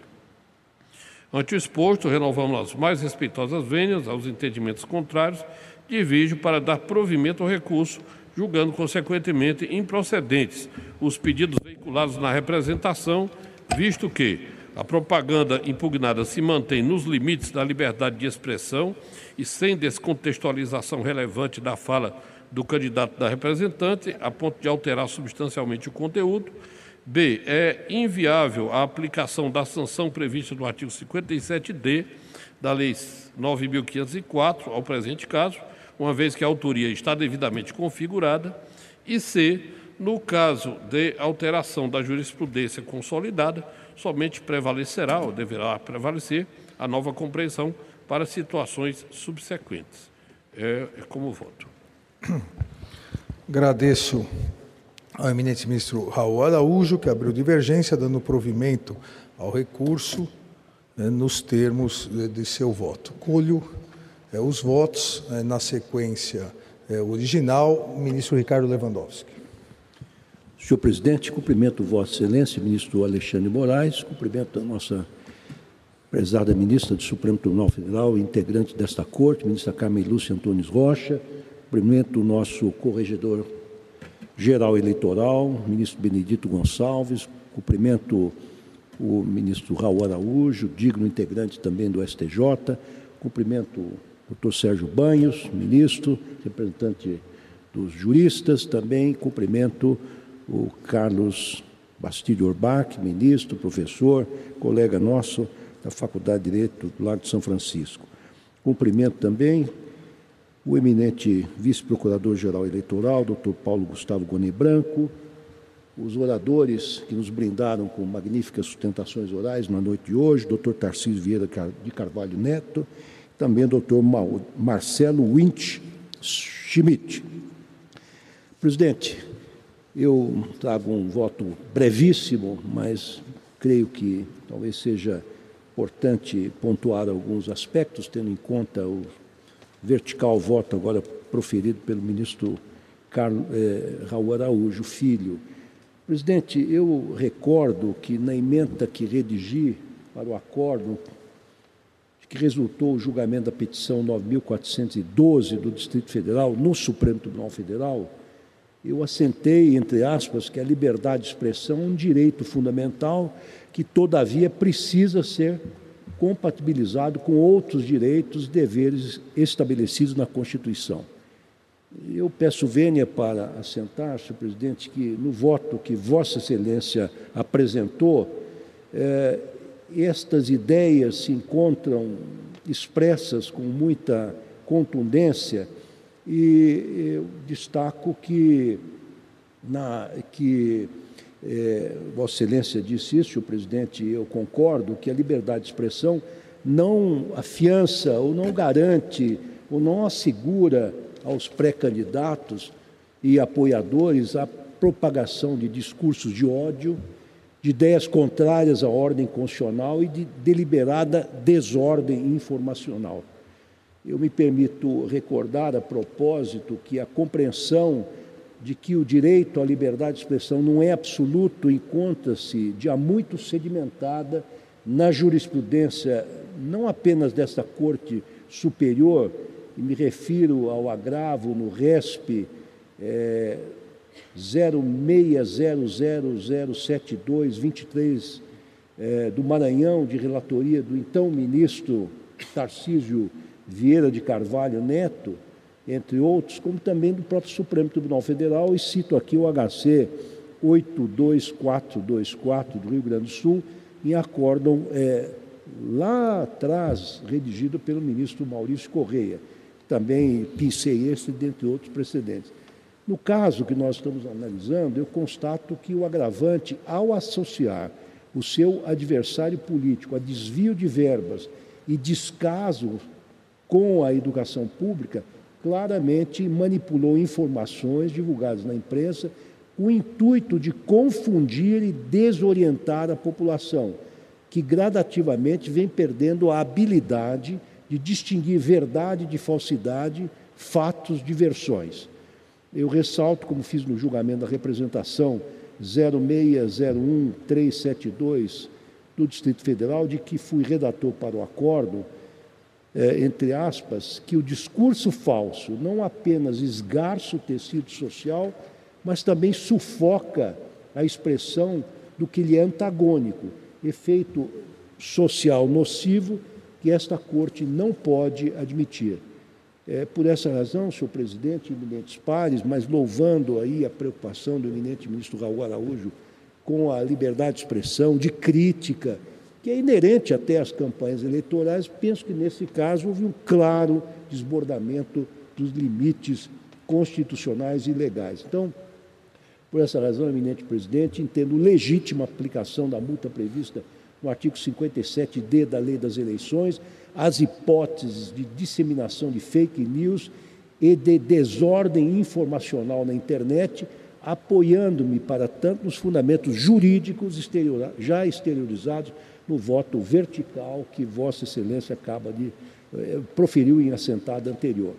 Ante o exposto, renovamos as mais respeitosas vênias aos entendimentos contrários, divijo para dar provimento ao recurso, julgando consequentemente improcedentes os pedidos veiculados na representação, visto que a propaganda impugnada se mantém nos limites da liberdade de expressão e sem descontextualização relevante da fala do candidato da representante, a ponto de alterar substancialmente o conteúdo. B. É inviável a aplicação da sanção prevista no artigo 57D da Lei 9.504 ao presente caso, uma vez que a autoria está devidamente configurada. E C. No caso de alteração da jurisprudência consolidada, somente prevalecerá ou deverá prevalecer a nova compreensão para situações subsequentes. É, é como voto. Agradeço ao eminente ministro Raul Araújo, que abriu divergência, dando provimento ao recurso né, nos termos eh, de seu voto. Colho eh, os votos eh, na sequência original, o ministro Ricardo Lewandowski. Senhor presidente, cumprimento Vossa Excelência, ministro Alexandre Moraes, cumprimento a nossa prezada ministra do Supremo Tribunal Federal, integrante desta corte, ministra Carmen Lúcia Antunes Rocha, cumprimento o nosso corregedor geral eleitoral, ministro Benedito Gonçalves, cumprimento o ministro Raul Araújo, digno integrante também do STJ, cumprimento o doutor Sérgio Banhos, ministro, representante dos juristas, também cumprimento o Carlos Bastilho Orbach, ministro, professor, colega nosso da Faculdade de Direito do Lago de São Francisco. Cumprimento também o eminente vice-procurador-geral eleitoral, doutor Paulo Gustavo Goni Branco, os oradores que nos brindaram com magníficas sustentações orais na noite de hoje, doutor Tarcísio Vieira de Carvalho Neto, também doutor Marcelo Winch Schmidt. Presidente, eu trago um voto brevíssimo, mas creio que talvez seja importante pontuar alguns aspectos, tendo em conta o vertical voto agora proferido pelo ministro Carlos, eh, Raul Araújo Filho. Presidente, eu recordo que na emenda que redigi para o acordo que resultou o julgamento da petição 9.412 do Distrito Federal no Supremo Tribunal Federal, eu assentei, entre aspas, que a liberdade de expressão é um direito fundamental que, todavia, precisa ser compatibilizado com outros direitos e deveres estabelecidos na Constituição. Eu peço vênia para assentar, senhor presidente, que no voto que Vossa Excelência apresentou, eh, estas ideias se encontram expressas com muita contundência e eu destaco que, na, que é, Vossa Excelência disse isso, o presidente, eu concordo, que a liberdade de expressão não afiança ou não garante ou não assegura aos pré-candidatos e apoiadores a propagação de discursos de ódio, de ideias contrárias à ordem constitucional e de deliberada desordem informacional. Eu me permito recordar a propósito que a compreensão de que o direito à liberdade de expressão não é absoluto encontra-se há muito sedimentada na jurisprudência, não apenas desta Corte Superior, e me refiro ao agravo no RESP é, 0600072223 é, do Maranhão, de relatoria do então ministro Tarcísio Vieira de Carvalho Neto, entre outros, como também do próprio Supremo Tribunal Federal, e cito aqui o HC 82424 do Rio Grande do Sul, em acórdão é, lá atrás redigido pelo ministro Maurício Correia. Também pincei esse, dentre outros precedentes. No caso que nós estamos analisando, eu constato que o agravante, ao associar o seu adversário político a desvio de verbas e descaso com a educação pública, claramente manipulou informações divulgadas na imprensa com o intuito de confundir e desorientar a população, que gradativamente vem perdendo a habilidade de distinguir verdade de falsidade, fatos de versões. Eu ressalto, como fiz no julgamento da representação 0601372 do Distrito Federal, de que fui redator para o acordo é, entre aspas, que o discurso falso não apenas esgarça o tecido social, mas também sufoca a expressão do que lhe é antagônico, efeito social nocivo que esta Corte não pode admitir. É, por essa razão, senhor presidente, eminentes pares, mas louvando aí a preocupação do eminente ministro Raul Araújo com a liberdade de expressão, de crítica, que é inerente até às campanhas eleitorais, penso que nesse caso houve um claro desbordamento dos limites constitucionais e legais. Então, por essa razão, eminente presidente, entendo legítima aplicação da multa prevista no artigo 57D da Lei das Eleições, as hipóteses de disseminação de fake news e de desordem informacional na internet, apoiando-me para tanto nos fundamentos jurídicos já exteriorizados no voto vertical que Vossa Excelência acaba de eh, proferiu em assentada anterior.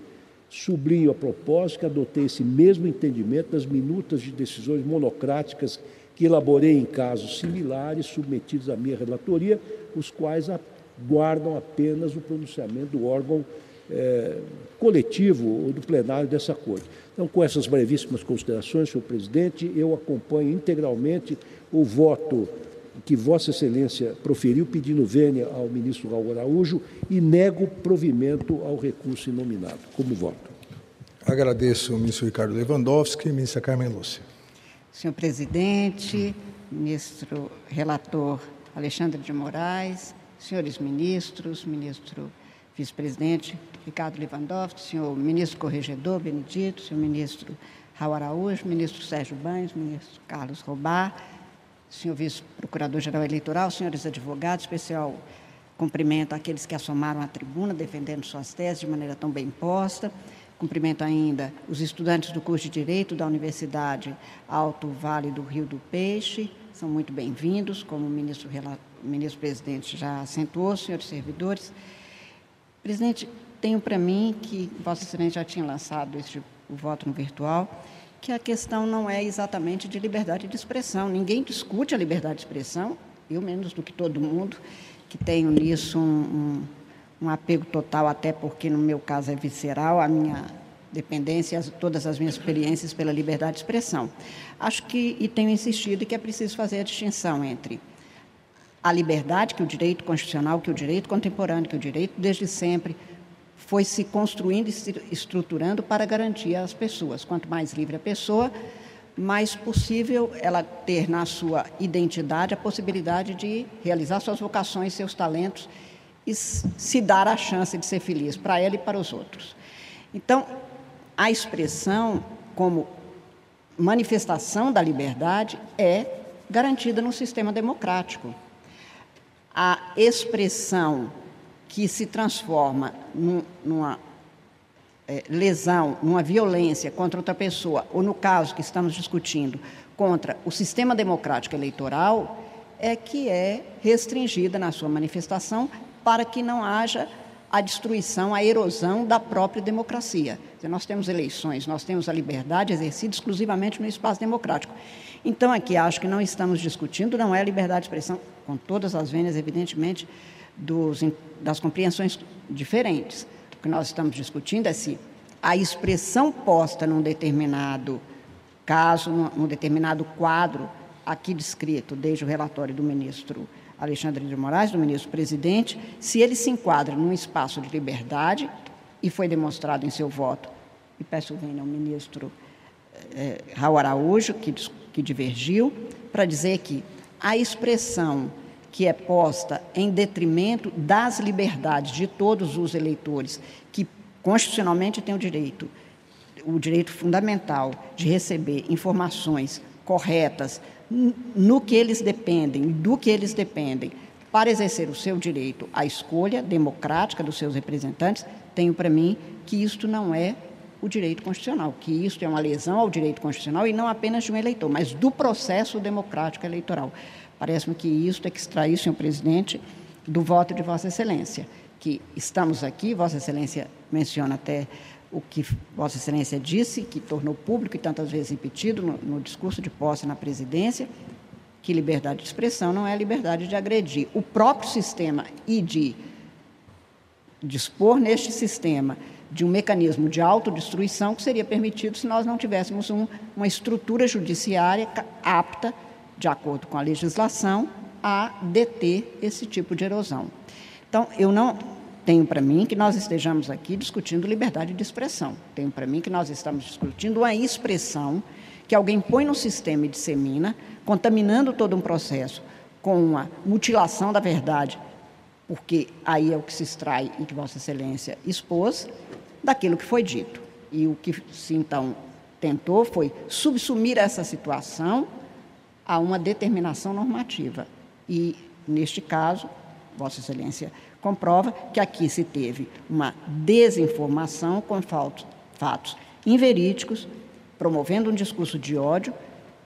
Sublinho a propósito que adotei esse mesmo entendimento nas minutas de decisões monocráticas que elaborei em casos similares submetidos à minha relatoria, os quais guardam apenas o pronunciamento do órgão é, coletivo ou do plenário dessa Corte. Então, com essas brevíssimas considerações, senhor presidente, eu acompanho integralmente o voto que Vossa Excelência proferiu pedindo vênia ao ministro Raul Araújo e nego provimento ao recurso inominado. Como voto? Agradeço ao ministro Ricardo Lewandowski e ministra Carmen Lúcia. Senhor presidente, ministro relator Alexandre de Moraes, senhores ministros, ministro vice-presidente Ricardo Lewandowski, senhor ministro corregedor Benedito, senhor ministro Raul Araújo, ministro Sérgio Banhos, ministro Carlos Robar, senhor vice-procurador-geral eleitoral, senhores advogados, especial cumprimento aqueles que assomaram à tribuna defendendo suas teses de maneira tão bem posta. Cumprimento ainda os estudantes do curso de Direito da Universidade Alto Vale do Rio do Peixe, são muito bem-vindos, como o ministro, ministro presidente já acentuou, senhores servidores. Presidente, tenho para mim que Vossa Excelência já tinha lançado este, o voto no virtual, que a questão não é exatamente de liberdade de expressão. Ninguém discute a liberdade de expressão, eu menos do que todo mundo, que tenho nisso um, um, um apego total, até porque no meu caso é visceral, a minha dependência, todas as minhas experiências pela liberdade de expressão. Acho que, e tenho insistido, que é preciso fazer a distinção entre a liberdade, que o direito constitucional, que o direito contemporâneo, que o direito desde sempre foi se construindo e se estruturando para garantir às pessoas. Quanto mais livre a pessoa, mais possível ela ter na sua identidade a possibilidade de realizar suas vocações, seus talentos e se dar a chance de ser feliz para ela e para os outros. Então, a expressão como manifestação da liberdade é garantida no sistema democrático. A expressão que se transforma num, numa é, lesão, numa violência contra outra pessoa, ou no caso que estamos discutindo, contra o sistema democrático eleitoral, é que é restringida na sua manifestação para que não haja a destruição, a erosão da própria democracia. Nós temos eleições, nós temos a liberdade exercida exclusivamente no espaço democrático. Então, aqui acho que não estamos discutindo, não é a liberdade de expressão, com todas as vênias, evidentemente, dos, das compreensões diferentes. O que nós estamos discutindo é se a expressão posta num determinado caso, num determinado quadro, aqui descrito desde o relatório do ministro Alexandre de Moraes, do ministro presidente, se ele se enquadra num espaço de liberdade, e foi demonstrado em seu voto, e peço vênia ao ministro eh, Raul Araújo, que, que divergiu, para dizer que a expressão que é posta em detrimento das liberdades de todos os eleitores, que constitucionalmente têm o direito, o direito fundamental de receber informações corretas no que eles dependem, do que eles dependem, para exercer o seu direito à escolha democrática dos seus representantes, tenho para mim que isto não é o direito constitucional, que isto é uma lesão ao direito constitucional e não apenas de um eleitor, mas do processo democrático eleitoral. Parece-me que isso tem que extrair, senhor presidente, do voto de Vossa Excelência, que estamos aqui, Vossa Excelência menciona até o que Vossa Excelência disse, que tornou público e tantas vezes repetido no, no discurso de posse na presidência, que liberdade de expressão não é liberdade de agredir. O próprio sistema e de dispor neste sistema de um mecanismo de autodestruição que seria permitido se nós não tivéssemos um, uma estrutura judiciária apta de acordo com a legislação, a deter esse tipo de erosão. Então, eu não tenho para mim que nós estejamos aqui discutindo liberdade de expressão. Tenho para mim que nós estamos discutindo uma expressão que alguém põe no sistema e dissemina, contaminando todo um processo com uma mutilação da verdade, porque aí é o que se extrai e que Vossa Excelência expôs daquilo que foi dito. E o que se então tentou foi subsumir essa situação a uma determinação normativa. E neste caso, Vossa Excelência comprova que aqui se teve uma desinformação com fatos inverídicos, promovendo um discurso de ódio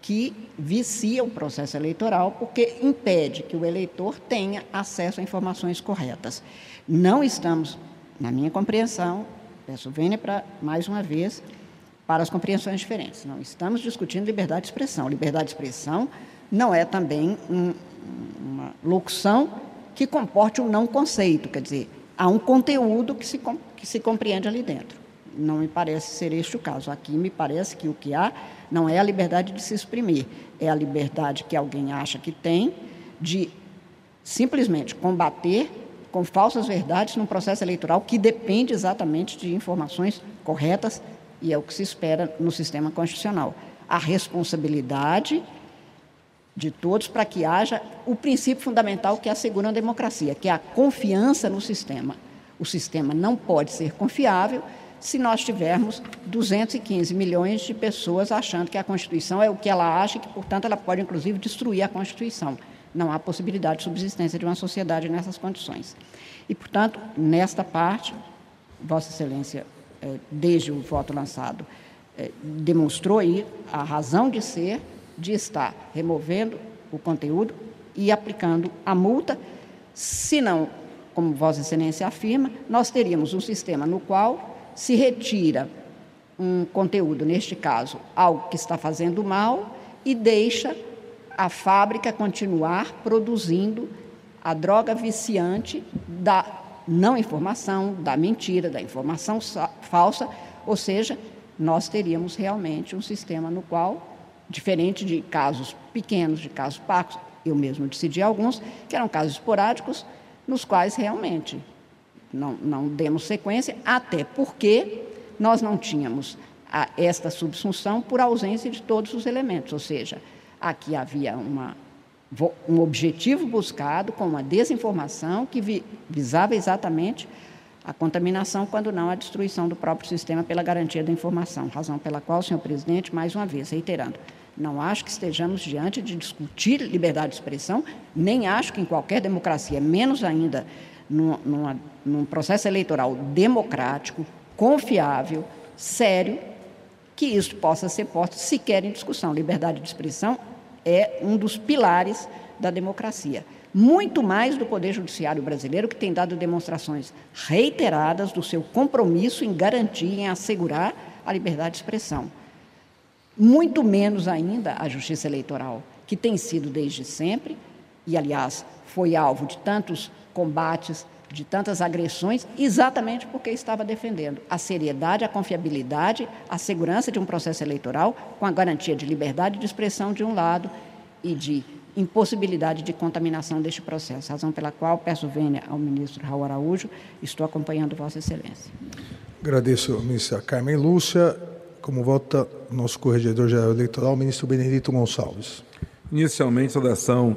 que vicia o processo eleitoral porque impede que o eleitor tenha acesso a informações corretas. Não estamos, na minha compreensão, peço vênia para mais uma vez para as compreensões diferentes. Não estamos discutindo liberdade de expressão. Liberdade de expressão não é também um, uma locução que comporte um não conceito, quer dizer, há um conteúdo que se, que se compreende ali dentro. Não me parece ser este o caso. Aqui me parece que o que há não é a liberdade de se exprimir, é a liberdade que alguém acha que tem de simplesmente combater com falsas verdades num processo eleitoral que depende exatamente de informações corretas e é o que se espera no sistema constitucional. A responsabilidade de todos para que haja o princípio fundamental que assegura a democracia, que é a confiança no sistema. O sistema não pode ser confiável se nós tivermos 215 milhões de pessoas achando que a Constituição é o que ela acha e que, portanto, ela pode, inclusive, destruir a Constituição. Não há possibilidade de subsistência de uma sociedade nessas condições. E, portanto, nesta parte, Vossa Excelência é, desde o voto lançado, é, demonstrou aí a razão de ser de estar removendo o conteúdo e aplicando a multa, se não, como Vossa Excelência afirma, nós teríamos um sistema no qual se retira um conteúdo, neste caso, algo que está fazendo mal, e deixa a fábrica continuar produzindo a droga viciante da não informação, da mentira, da informação falsa, ou seja, nós teríamos realmente um sistema no qual, diferente de casos pequenos, de casos pacos, eu mesmo decidi alguns, que eram casos esporádicos, nos quais realmente não, não demos sequência, até porque nós não tínhamos a, esta subsunção por ausência de todos os elementos, ou seja, aqui havia uma um objetivo buscado com uma desinformação que visava exatamente a contaminação, quando não a destruição do próprio sistema pela garantia da informação, razão pela qual, senhor presidente, mais uma vez, reiterando, não acho que estejamos diante de discutir liberdade de expressão, nem acho que em qualquer democracia, menos ainda num, num processo eleitoral democrático, confiável, sério, que isso possa ser posto sequer em discussão. Liberdade de expressão é um dos pilares da democracia. Muito mais do Poder Judiciário brasileiro, que tem dado demonstrações reiteradas do seu compromisso em garantir, em assegurar a liberdade de expressão. Muito menos ainda a Justiça Eleitoral, que tem sido desde sempre, e aliás foi alvo de tantos combates, de tantas agressões, exatamente porque estava defendendo a seriedade, a confiabilidade, a segurança de um processo eleitoral, com a garantia de liberdade de expressão de um lado e de impossibilidade de contaminação deste processo, razão pela qual peço vênia ao ministro Raul Araújo, estou acompanhando Vossa Excelência. Agradeço, ministra Carmen Lúcia. Como vota nosso corregedor-geral eleitoral, ministro Benedito Gonçalves. Inicialmente, saudação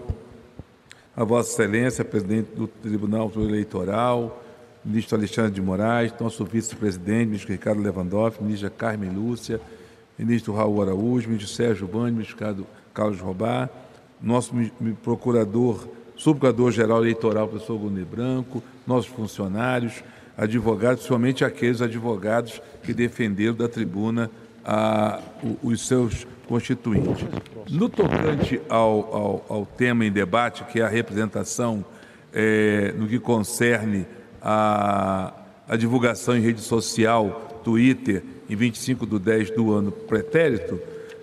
a Vossa Excelência, presidente do Tribunal Eleitoral, ministro Alexandre de Moraes, nosso vice-presidente, ministro Ricardo Lewandowski, ministra Carmen Lúcia, ministro Raul Araújo, ministro Sérgio Bani, ministro Carlos Robá, nosso procurador, subprocurador-geral eleitoral, professor Gune Branco, nossos funcionários, advogados, principalmente aqueles advogados que defenderam da tribuna a, os seus constituinte. No tocante ao, ao, ao, tema em debate, que é a representação é, no que concerne a, a, divulgação em rede social, Twitter, em 25 de 10 do ano pretérito,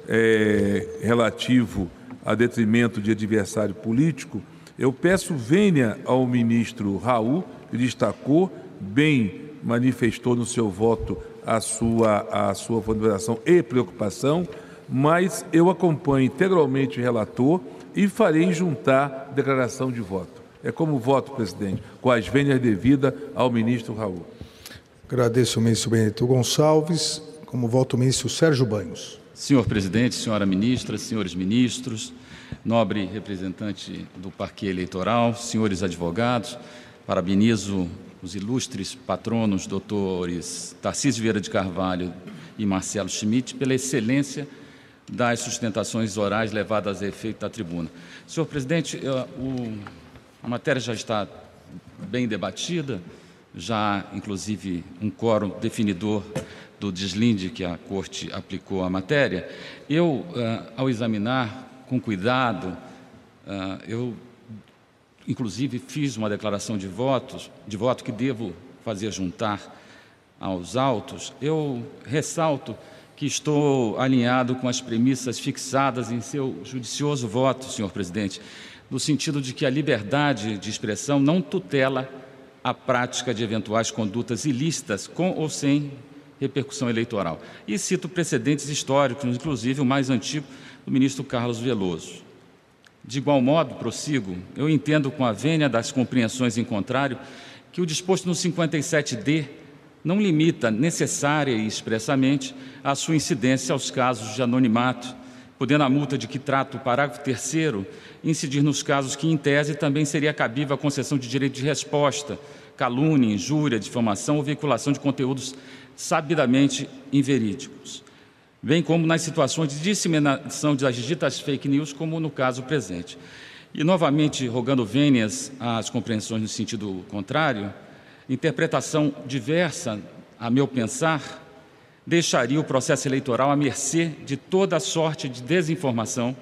é, relativo a detrimento de adversário político, eu peço vênia ao ministro Raul, que destacou, bem manifestou no seu voto a sua, a sua fundamentação e preocupação, mas eu acompanho integralmente o relator e farei juntar declaração de voto. É como voto, presidente, com as vênias devidas ao ministro Raul. Agradeço o ministro Benedito Gonçalves. Como voto o ministro Sérgio Banhos. Senhor presidente, senhora ministra, senhores ministros, nobre representante do Parque Eleitoral, senhores advogados, parabenizo os ilustres patronos, doutores Tarcísio Vieira de Carvalho e Marcelo Schmidt, pela excelência das sustentações orais levadas a efeito da tribuna. Senhor presidente, o A matéria já está bem debatida, já inclusive um quórum definidor do deslinde que a Corte aplicou à matéria. Eu, uh, ao examinar com cuidado, uh, eu inclusive fiz uma declaração de votos, de voto que devo fazer juntar aos autos. Eu ressalto que estou alinhado com as premissas fixadas em seu judicioso voto, senhor presidente, no sentido de que a liberdade de expressão não tutela a prática de eventuais condutas ilícitas com ou sem repercussão eleitoral. E cito precedentes históricos, inclusive o mais antigo do ministro Carlos Veloso. De igual modo, prossigo, eu entendo com a vênia das compreensões em contrário que o disposto no 57D não limita necessária e expressamente a sua incidência aos casos de anonimato, podendo a multa de que trata o parágrafo 3 incidir nos casos que, em tese, também seria cabível a concessão de direito de resposta, calúnia, injúria, difamação ou veiculação de conteúdos sabidamente inverídicos, bem como nas situações de disseminação das ditas fake news, como no caso presente. E, novamente, rogando vênias às compreensões no sentido contrário, interpretação diversa, a meu pensar, deixaria o processo eleitoral à mercê de toda sorte de desinformação,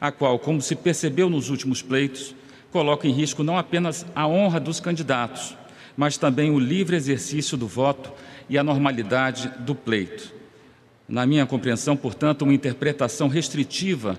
a qual, como se percebeu nos últimos pleitos, coloca em risco não apenas a honra dos candidatos, mas também o livre exercício do voto e a normalidade do pleito. Na minha compreensão, portanto, uma interpretação restritiva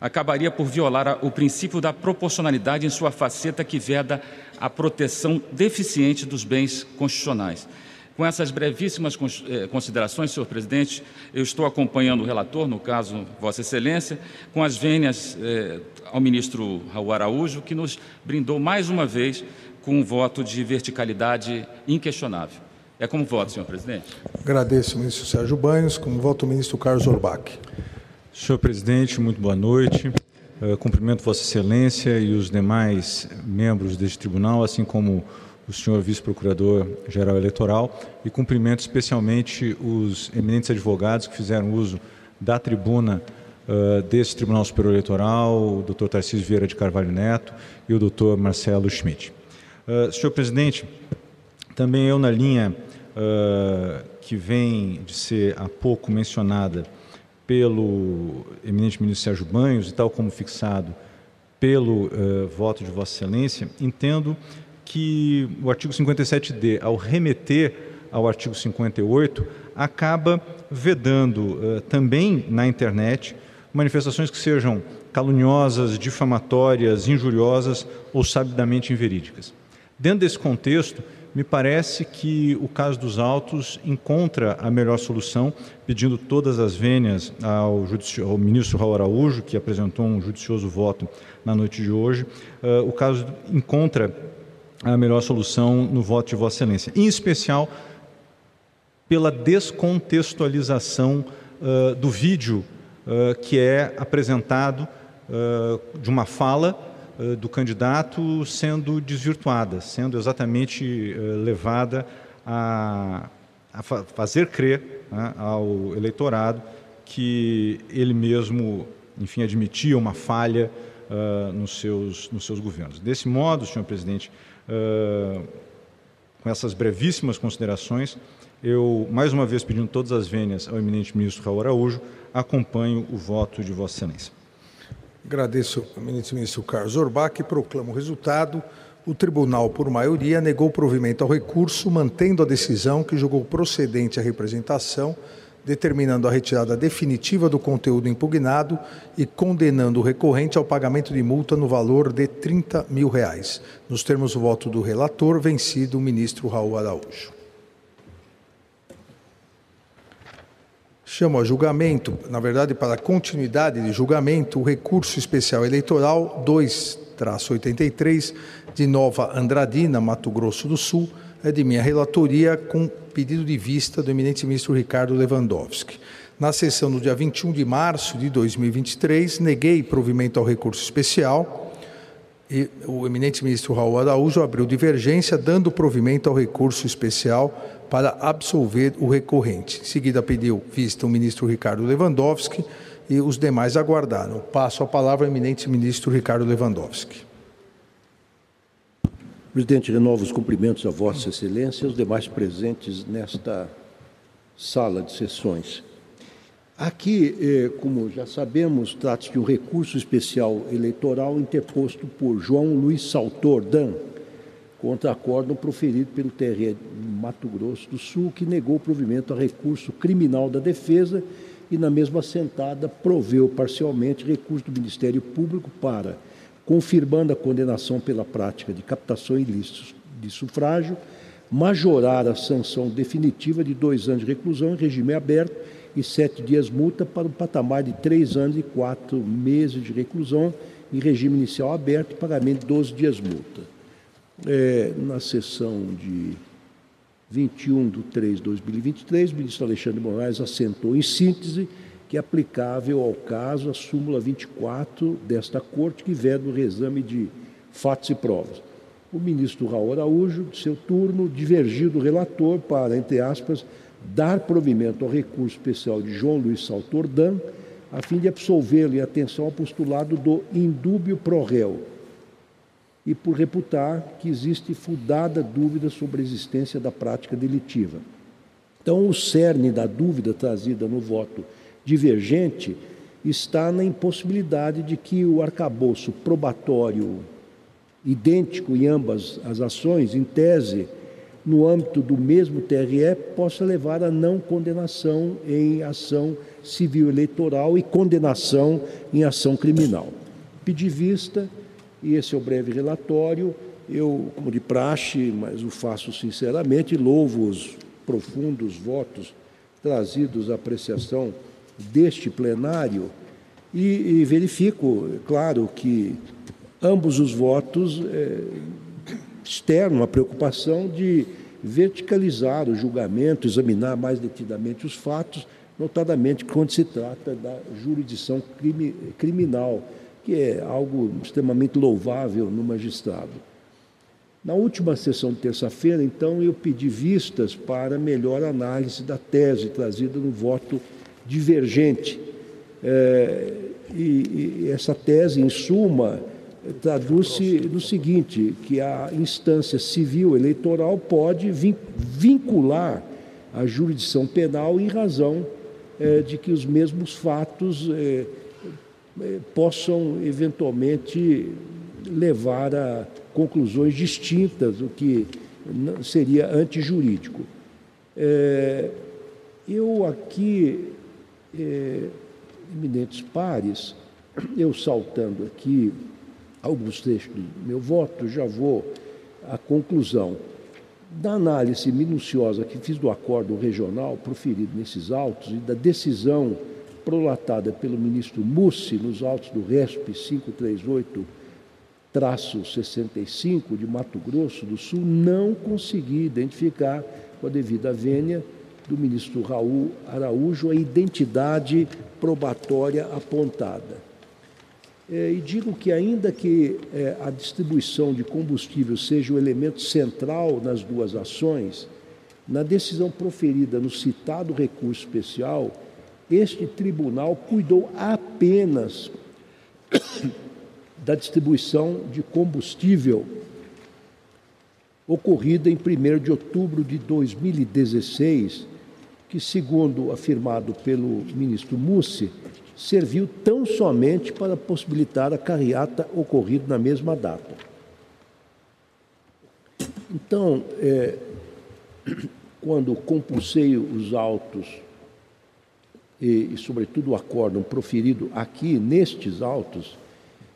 acabaria por violar o princípio da proporcionalidade em sua faceta que veda a proteção deficiente dos bens constitucionais. Com essas brevíssimas eh, considerações, senhor presidente, eu estou acompanhando o relator, no caso, Vossa Excelência, com as vênias eh, ao ministro Raul Araújo, que nos brindou mais uma vez com um voto de verticalidade inquestionável. É como voto, senhor presidente? Agradeço, ministro Sérgio Banhos. Como voto, o ministro Carlos Orbach. Senhor presidente, muito boa noite. Uh, cumprimento Vossa Excelência e os demais membros deste tribunal, assim como o senhor vice-procurador-geral eleitoral, e cumprimento especialmente os eminentes advogados que fizeram uso da tribuna uh, desse Tribunal Superior Eleitoral, o doutor Tarcísio Vieira de Carvalho Neto e o doutor Marcelo Schmidt. Uh, senhor presidente, também eu, na linha que vem de ser há pouco mencionada pelo eminente ministro Sérgio Banhos e tal como fixado pelo uh, voto de Vossa Excelência, entendo que o artigo 57D, ao remeter ao artigo 58, acaba vedando uh, também na internet manifestações que sejam caluniosas, difamatórias, injuriosas ou sabidamente inverídicas. Dentro desse contexto, me parece que o caso dos autos encontra a melhor solução, pedindo todas as vênias ao, ao ministro Raul Araújo, que apresentou um judicioso voto na noite de hoje. Uh, o caso encontra a melhor solução no voto de Vossa Excelência, em especial pela descontextualização uh, do vídeo uh, que é apresentado de uma fala eh, do candidato sendo desvirtuada, sendo exatamente eh, levada a, a fazer crer né, ao eleitorado que ele mesmo, enfim, admitia uma falha uh, nos, seus, nos seus governos. Desse modo, senhor presidente, com essas brevíssimas considerações, eu, mais uma vez pedindo todas as vênias ao eminente ministro Raul Araújo, acompanho o voto de Vossa Excelência. Agradeço ao ministro Carlos Orbach e proclamo o resultado. O tribunal, por maioria, negou provimento ao recurso, mantendo a decisão que julgou procedente a representação, determinando a retirada definitiva do conteúdo impugnado e condenando o recorrente ao pagamento de multa no valor de 30 mil reais. Nos termos do voto do relator, vencido o ministro Raul Araújo. Chamo a julgamento, na verdade, para continuidade de julgamento, o recurso especial eleitoral 2-83 de Nova Andradina, Mato Grosso do Sul, é de minha relatoria com pedido de vista do eminente ministro Ricardo Lewandowski. Na sessão do dia 21 de março de 2023, neguei provimento ao recurso especial e o eminente ministro Raul Araújo abriu divergência, dando provimento ao recurso especial para absolver o recorrente. Em seguida, pediu vista o ministro Ricardo Lewandowski e os demais aguardaram. Passo a palavra ao eminente ministro Ricardo Lewandowski. Presidente, renovo os cumprimentos a Vossa Excelência e aos demais presentes nesta sala de sessões. Aqui, eh, como já sabemos, trata-se de um recurso especial eleitoral interposto por João Luiz Saltor Dan contra acórdão proferido pelo TRE Mato Grosso do Sul, que negou provimento a recurso criminal da defesa e, na mesma sentada, proveu parcialmente recurso do Ministério Público para, confirmando a condenação pela prática de captação ilícita de sufrágio, majorar a sanção definitiva de dois anos de reclusão em regime aberto e sete dias multa para um patamar de três anos e quatro meses de reclusão em regime inicial aberto e pagamento de 12 dias multa. É, na sessão de 21 de 3 de 2023, o ministro Alexandre Moraes assentou em síntese que é aplicável ao caso a súmula 24 desta Corte, que veda o reexame de fatos e provas. O ministro Raul Araújo, de seu turno, divergiu do relator para, entre aspas, dar provimento ao recurso especial de João Luiz Saltordan, a fim de absolvê-lo em atenção ao postulado do indúbio pro réu, e por reputar que existe fundada dúvida sobre a existência da prática delitiva. Então, o cerne da dúvida trazida no voto divergente está na impossibilidade de que o arcabouço probatório idêntico em ambas as ações, em tese, no âmbito do mesmo TRE, possa levar a não condenação em ação civil eleitoral e condenação em ação criminal. Pedi vista, e esse é o breve relatório. Eu, como de praxe, mas o faço sinceramente, louvo os profundos votos trazidos à apreciação deste plenário e, e verifico, claro, que ambos os votos é, externam a preocupação de verticalizar o julgamento, examinar mais detidamente os fatos, notadamente quando se trata da jurisdição crime, criminal, que é algo extremamente louvável no magistrado. Na última sessão de terça-feira, então, eu pedi vistas para melhor análise da tese trazida no voto divergente. É, e, e essa tese, em suma, traduz-se no seguinte, que a instância civil eleitoral pode vincular a jurisdição penal em razão é, de que os mesmos fatos é, possam eventualmente levar a conclusões distintas, o que seria antijurídico. É, eu aqui, é, eminentes pares, eu saltando aqui alguns trechos do meu voto, já vou à conclusão. Da análise minuciosa que fiz do acordo regional proferido nesses autos e da decisão prolatada pelo ministro Mussi nos autos do RESP 538-65 de Mato Grosso do Sul, não consegui identificar com a devida vênia do ministro Raul Araújo a identidade probatória apontada. É, e digo que, ainda que é, a distribuição de combustível seja o elemento central nas duas ações, na decisão proferida no citado recurso especial, este tribunal cuidou apenas da distribuição de combustível ocorrida em 1 de outubro de 2016, que, segundo afirmado pelo ministro Mussi, serviu tão somente para possibilitar a carreata ocorrida na mesma data. Então, é, quando compulsei os autos e, e, sobretudo, o acórdão proferido aqui nestes autos,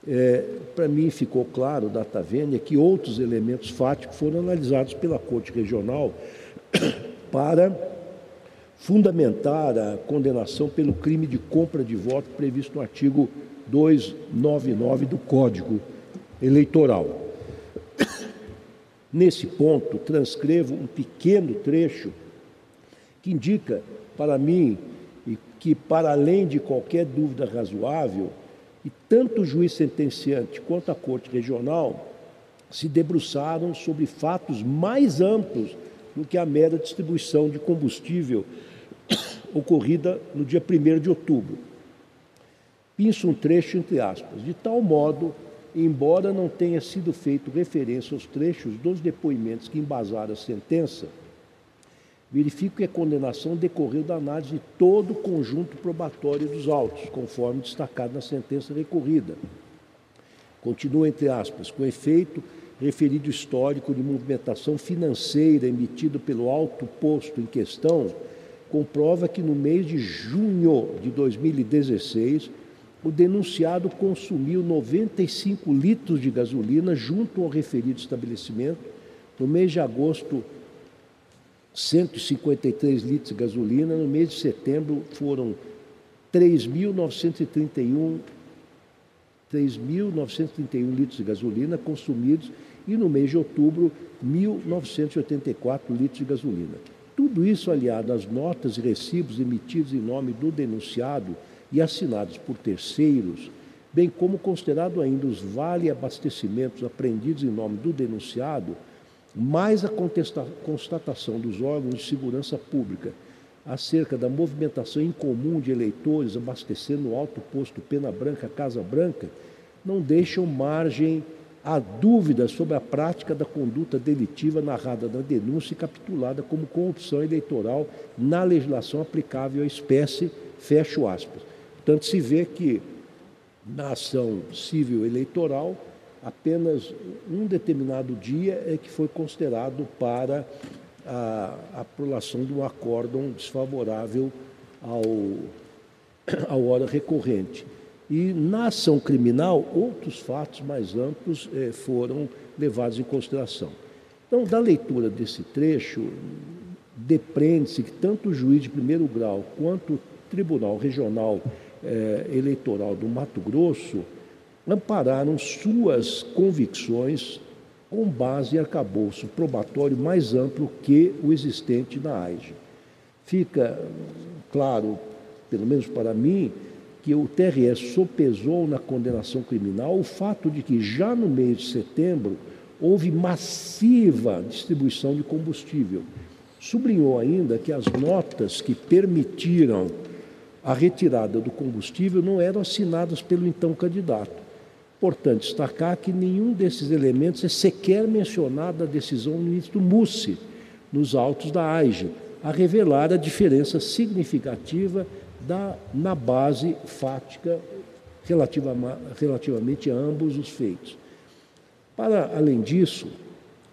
é, para mim ficou claro, data vênia, que outros elementos fáticos foram analisados pela Corte Regional para fundamentar a condenação pelo crime de compra de voto previsto no artigo 299 do Código Eleitoral. Nesse ponto, transcrevo um pequeno trecho que indica para mim que, para além de qualquer dúvida razoável, e tanto o juiz sentenciante quanto a Corte Regional se debruçaram sobre fatos mais amplos do que a mera distribuição de combustível ocorrida no dia 1 de outubro. Pinço um trecho entre aspas, de tal modo embora não tenha sido feito referência aos trechos dos depoimentos que embasaram a sentença, verifico que a condenação decorreu da análise de todo o conjunto probatório dos autos, conforme destacado na sentença recorrida. Continua, entre aspas, com efeito, referido histórico de movimentação financeira emitido pelo alto posto em questão, comprova que no mês de junho de 2016, o denunciado consumiu 95 litros de gasolina junto ao referido estabelecimento. No mês de agosto, 153 litros de gasolina. No mês de setembro, foram 3.931 3.931 litros de gasolina consumidos e no mês de outubro 1.984 litros de gasolina. Tudo isso aliado às notas e recibos emitidos em nome do denunciado e assinados por terceiros, bem como considerado ainda os vale abastecimentos apreendidos em nome do denunciado, mais a constatação dos órgãos de segurança pública acerca da movimentação incomum de eleitores abastecendo o alto posto Pena Branca Casa Branca, não deixam margem a dúvidas sobre a prática da conduta delitiva narrada na denúncia e capitulada como corrupção eleitoral na legislação aplicável à espécie, fecho aspas. Portanto, se vê que na ação civil eleitoral, apenas um determinado dia é que foi considerado para a aprovação de um acórdão desfavorável ao, ao hora recorrente. E na ação criminal, outros fatos mais amplos eh, foram levados em consideração. Então, da leitura desse trecho, depreende-se que tanto o juiz de primeiro grau quanto o Tribunal Regional eh, Eleitoral do Mato Grosso ampararam suas convicções com base em arcabouço probatório mais amplo que o existente na AIGE. Fica claro, pelo menos para mim, que o TRE sopesou na condenação criminal o fato de que já no mês de setembro houve massiva distribuição de combustível. Sublinhou ainda que as notas que permitiram a retirada do combustível não eram assinadas pelo então candidato. Importante destacar que nenhum desses elementos é sequer mencionado na decisão do ministro Mussi, nos autos da AIGE, a revelar a diferença significativa da, na base fática relativa, relativamente a ambos os feitos. Para além disso,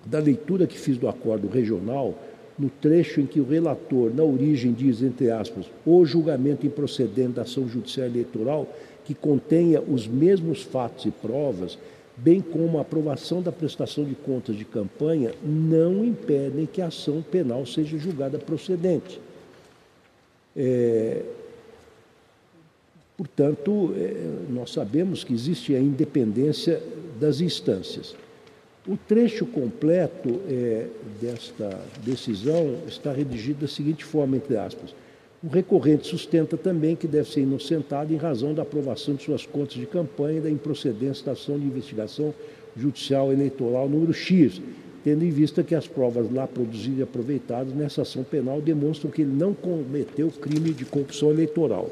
da leitura que fiz do acordo regional, no trecho em que o relator, na origem, diz, entre aspas, o julgamento improcedente da ação judicial eleitoral, que contenha os mesmos fatos e provas, bem como a aprovação da prestação de contas de campanha, não impedem que a ação penal seja julgada procedente. É, portanto, é, nós sabemos que existe a independência das instâncias. O trecho completo é, desta decisão está redigido da seguinte forma, entre aspas. O recorrente sustenta também que deve ser inocentado em razão da aprovação de suas contas de campanha e da improcedência da ação de investigação judicial eleitoral número X, tendo em vista que as provas lá produzidas e aproveitadas nessa ação penal demonstram que ele não cometeu crime de corrupção eleitoral.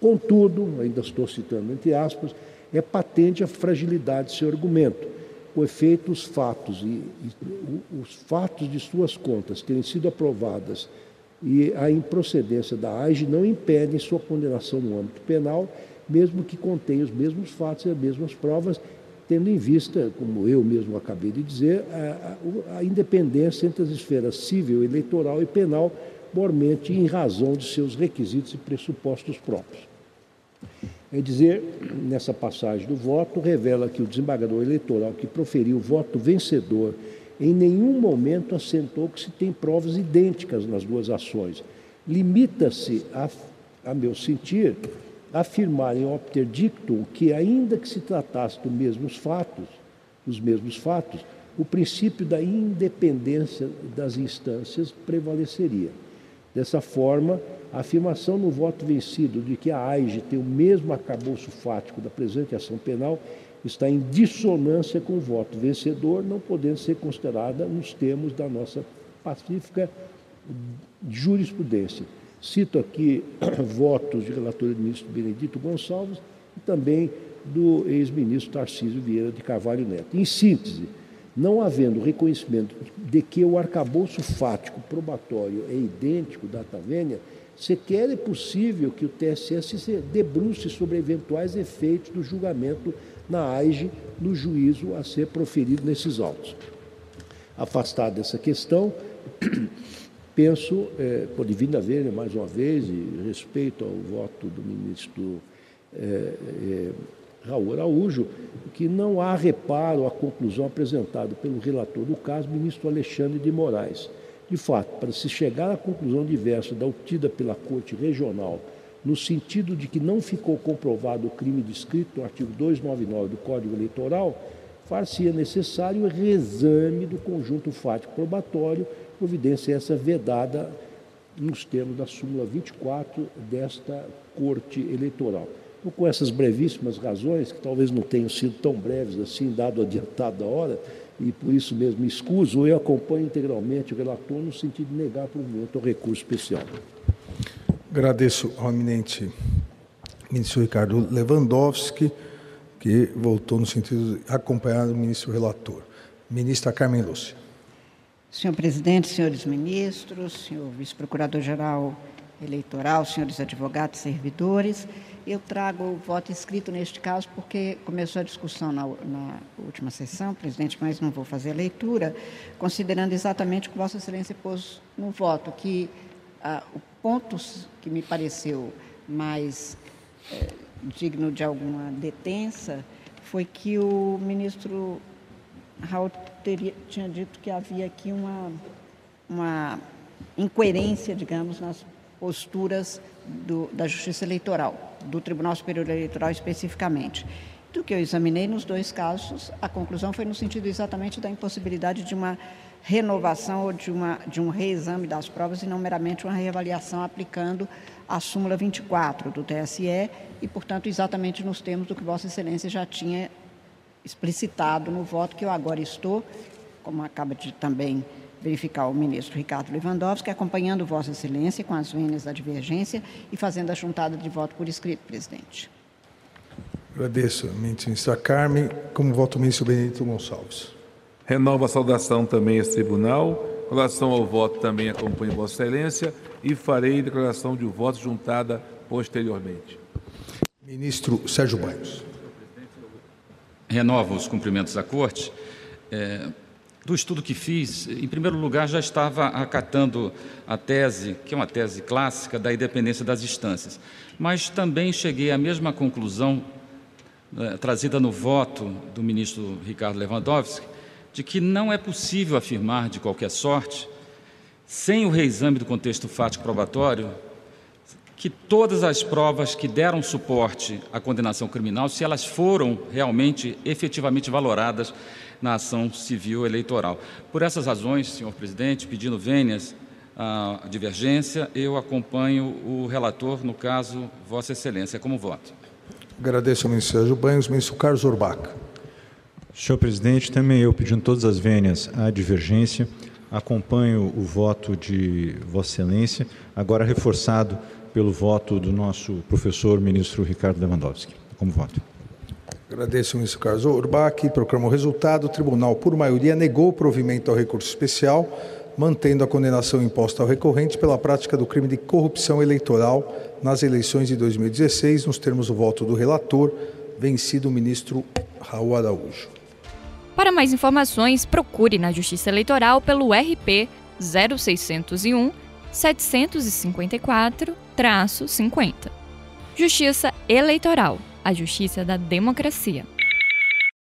Contudo, ainda estou citando entre aspas, é patente a fragilidade de seu argumento. O efeito, os fatos e, e os fatos de suas contas terem sido aprovadas e a improcedência da AIGE não impede sua condenação no âmbito penal, mesmo que contenha os mesmos fatos e as mesmas provas, tendo em vista, como eu mesmo acabei de dizer, a, a independência entre as esferas civil, eleitoral e penal, mormente em razão de seus requisitos e pressupostos próprios. É dizer, nessa passagem do voto, revela que o desembargador eleitoral que proferiu o voto vencedor em nenhum momento assentou que se tem provas idênticas nas duas ações. Limita-se, a, a meu sentir, a afirmar em opter dictum que, ainda que se tratasse dos mesmos fatos, dos mesmos fatos, o princípio da independência das instâncias prevaleceria. Dessa forma, a afirmação no voto vencido de que a AIGE tem o mesmo acabouço fático da presente ação penal está em dissonância com o voto vencedor, não podendo ser considerada nos termos da nossa pacífica jurisprudência. Cito aqui votos de relator do ministro Benedito Gonçalves e também do ex-ministro Tarcísio Vieira de Carvalho Neto. Em síntese, não havendo reconhecimento de que o arcabouço fático probatório é idêntico da Tavênia, sequer é possível que o TSS se debruce sobre eventuais efeitos do julgamento na AIGE no juízo a ser proferido nesses autos. Afastado dessa questão, penso, é, por divina ver mais uma vez, e respeito ao voto do ministro é, é, Raul Araújo, que não há reparo à conclusão apresentada pelo relator do caso, ministro Alexandre de Moraes. De fato, para se chegar à conclusão diversa da obtida pela Corte Regional, no sentido de que não ficou comprovado o crime descrito no artigo 299 do Código Eleitoral, far-se-ia necessário o reexame do conjunto fático probatório, providência essa vedada nos termos da súmula 24 desta Corte Eleitoral. Então, com essas brevíssimas razões, que talvez não tenham sido tão breves assim, dado adiantado da hora, e por isso mesmo escuso, eu acompanho integralmente o relator no sentido de negar provimento ao recurso especial. Agradeço ao eminente ministro Ricardo Lewandowski, que voltou no sentido de acompanhar o ministro relator. Ministra Carmen Lúcia. Senhor presidente, senhores ministros, senhor vice-procurador-geral eleitoral, senhores advogados, servidores, eu trago o voto escrito neste caso porque começou a discussão na, na, última sessão, presidente, mas não vou fazer a leitura, considerando exatamente o que Vossa Excelência pôs no voto, que ah, o ponto que me pareceu mais eh, digno de alguma detença foi que o ministro Raul teria, tinha dito que havia aqui uma, uma incoerência, digamos, nas posturas do, da Justiça Eleitoral, do Tribunal Superior Eleitoral especificamente. Do que eu examinei nos dois casos, a conclusão foi no sentido exatamente da impossibilidade de uma renovação ou de, uma, de um reexame das provas e não meramente uma reavaliação aplicando a súmula 24 do TSE e, portanto, exatamente nos termos do que Vossa Excelência já tinha explicitado no voto que eu agora estou, como acaba de também verificar o ministro Ricardo Lewandowski, acompanhando Vossa Excelência com as vênias da divergência e fazendo a juntada de voto por escrito, presidente. Agradeço, ministra Carmen. Como voto o ministro Benedito Gonçalves. Renovo a saudação também a esse tribunal. Com relação ao voto, também acompanho Vossa Excelência e farei declaração de voto juntada posteriormente. Ministro Sérgio Banhos. Renovo os cumprimentos à Corte. É, do estudo que fiz, em primeiro lugar, já estava acatando a tese, que é uma tese clássica, da independência das instâncias, mas também cheguei à mesma conclusão, eh, trazida no voto do ministro Ricardo Lewandowski, de que não é possível afirmar, de qualquer sorte, sem o reexame do contexto fático probatório, que todas as provas que deram suporte à condenação criminal, se elas foram realmente, efetivamente valoradas na ação civil eleitoral. Por essas razões, senhor presidente, pedindo vênias à divergência, eu acompanho o relator, no caso, Vossa Excelência, como voto. Agradeço ao ministro Sérgio Banhos. Ministro Carlos Urbac. Senhor presidente, também eu pedindo todas as vênias à divergência, acompanho o voto de Vossa Excelência, agora reforçado pelo voto do nosso professor ministro Ricardo Lewandowski. Como voto. Agradeço ministro Carlos Urbach. Proclama o resultado. O tribunal, por maioria, negou o provimento ao recurso especial, mantendo a condenação imposta ao recorrente pela prática do crime de corrupção eleitoral nas eleições de 2016, nos termos do voto do relator, vencido o ministro Raul Araújo. Para mais informações, procure na Justiça Eleitoral pelo RP 0601 754-50. Justiça Eleitoral a justiça da democracia.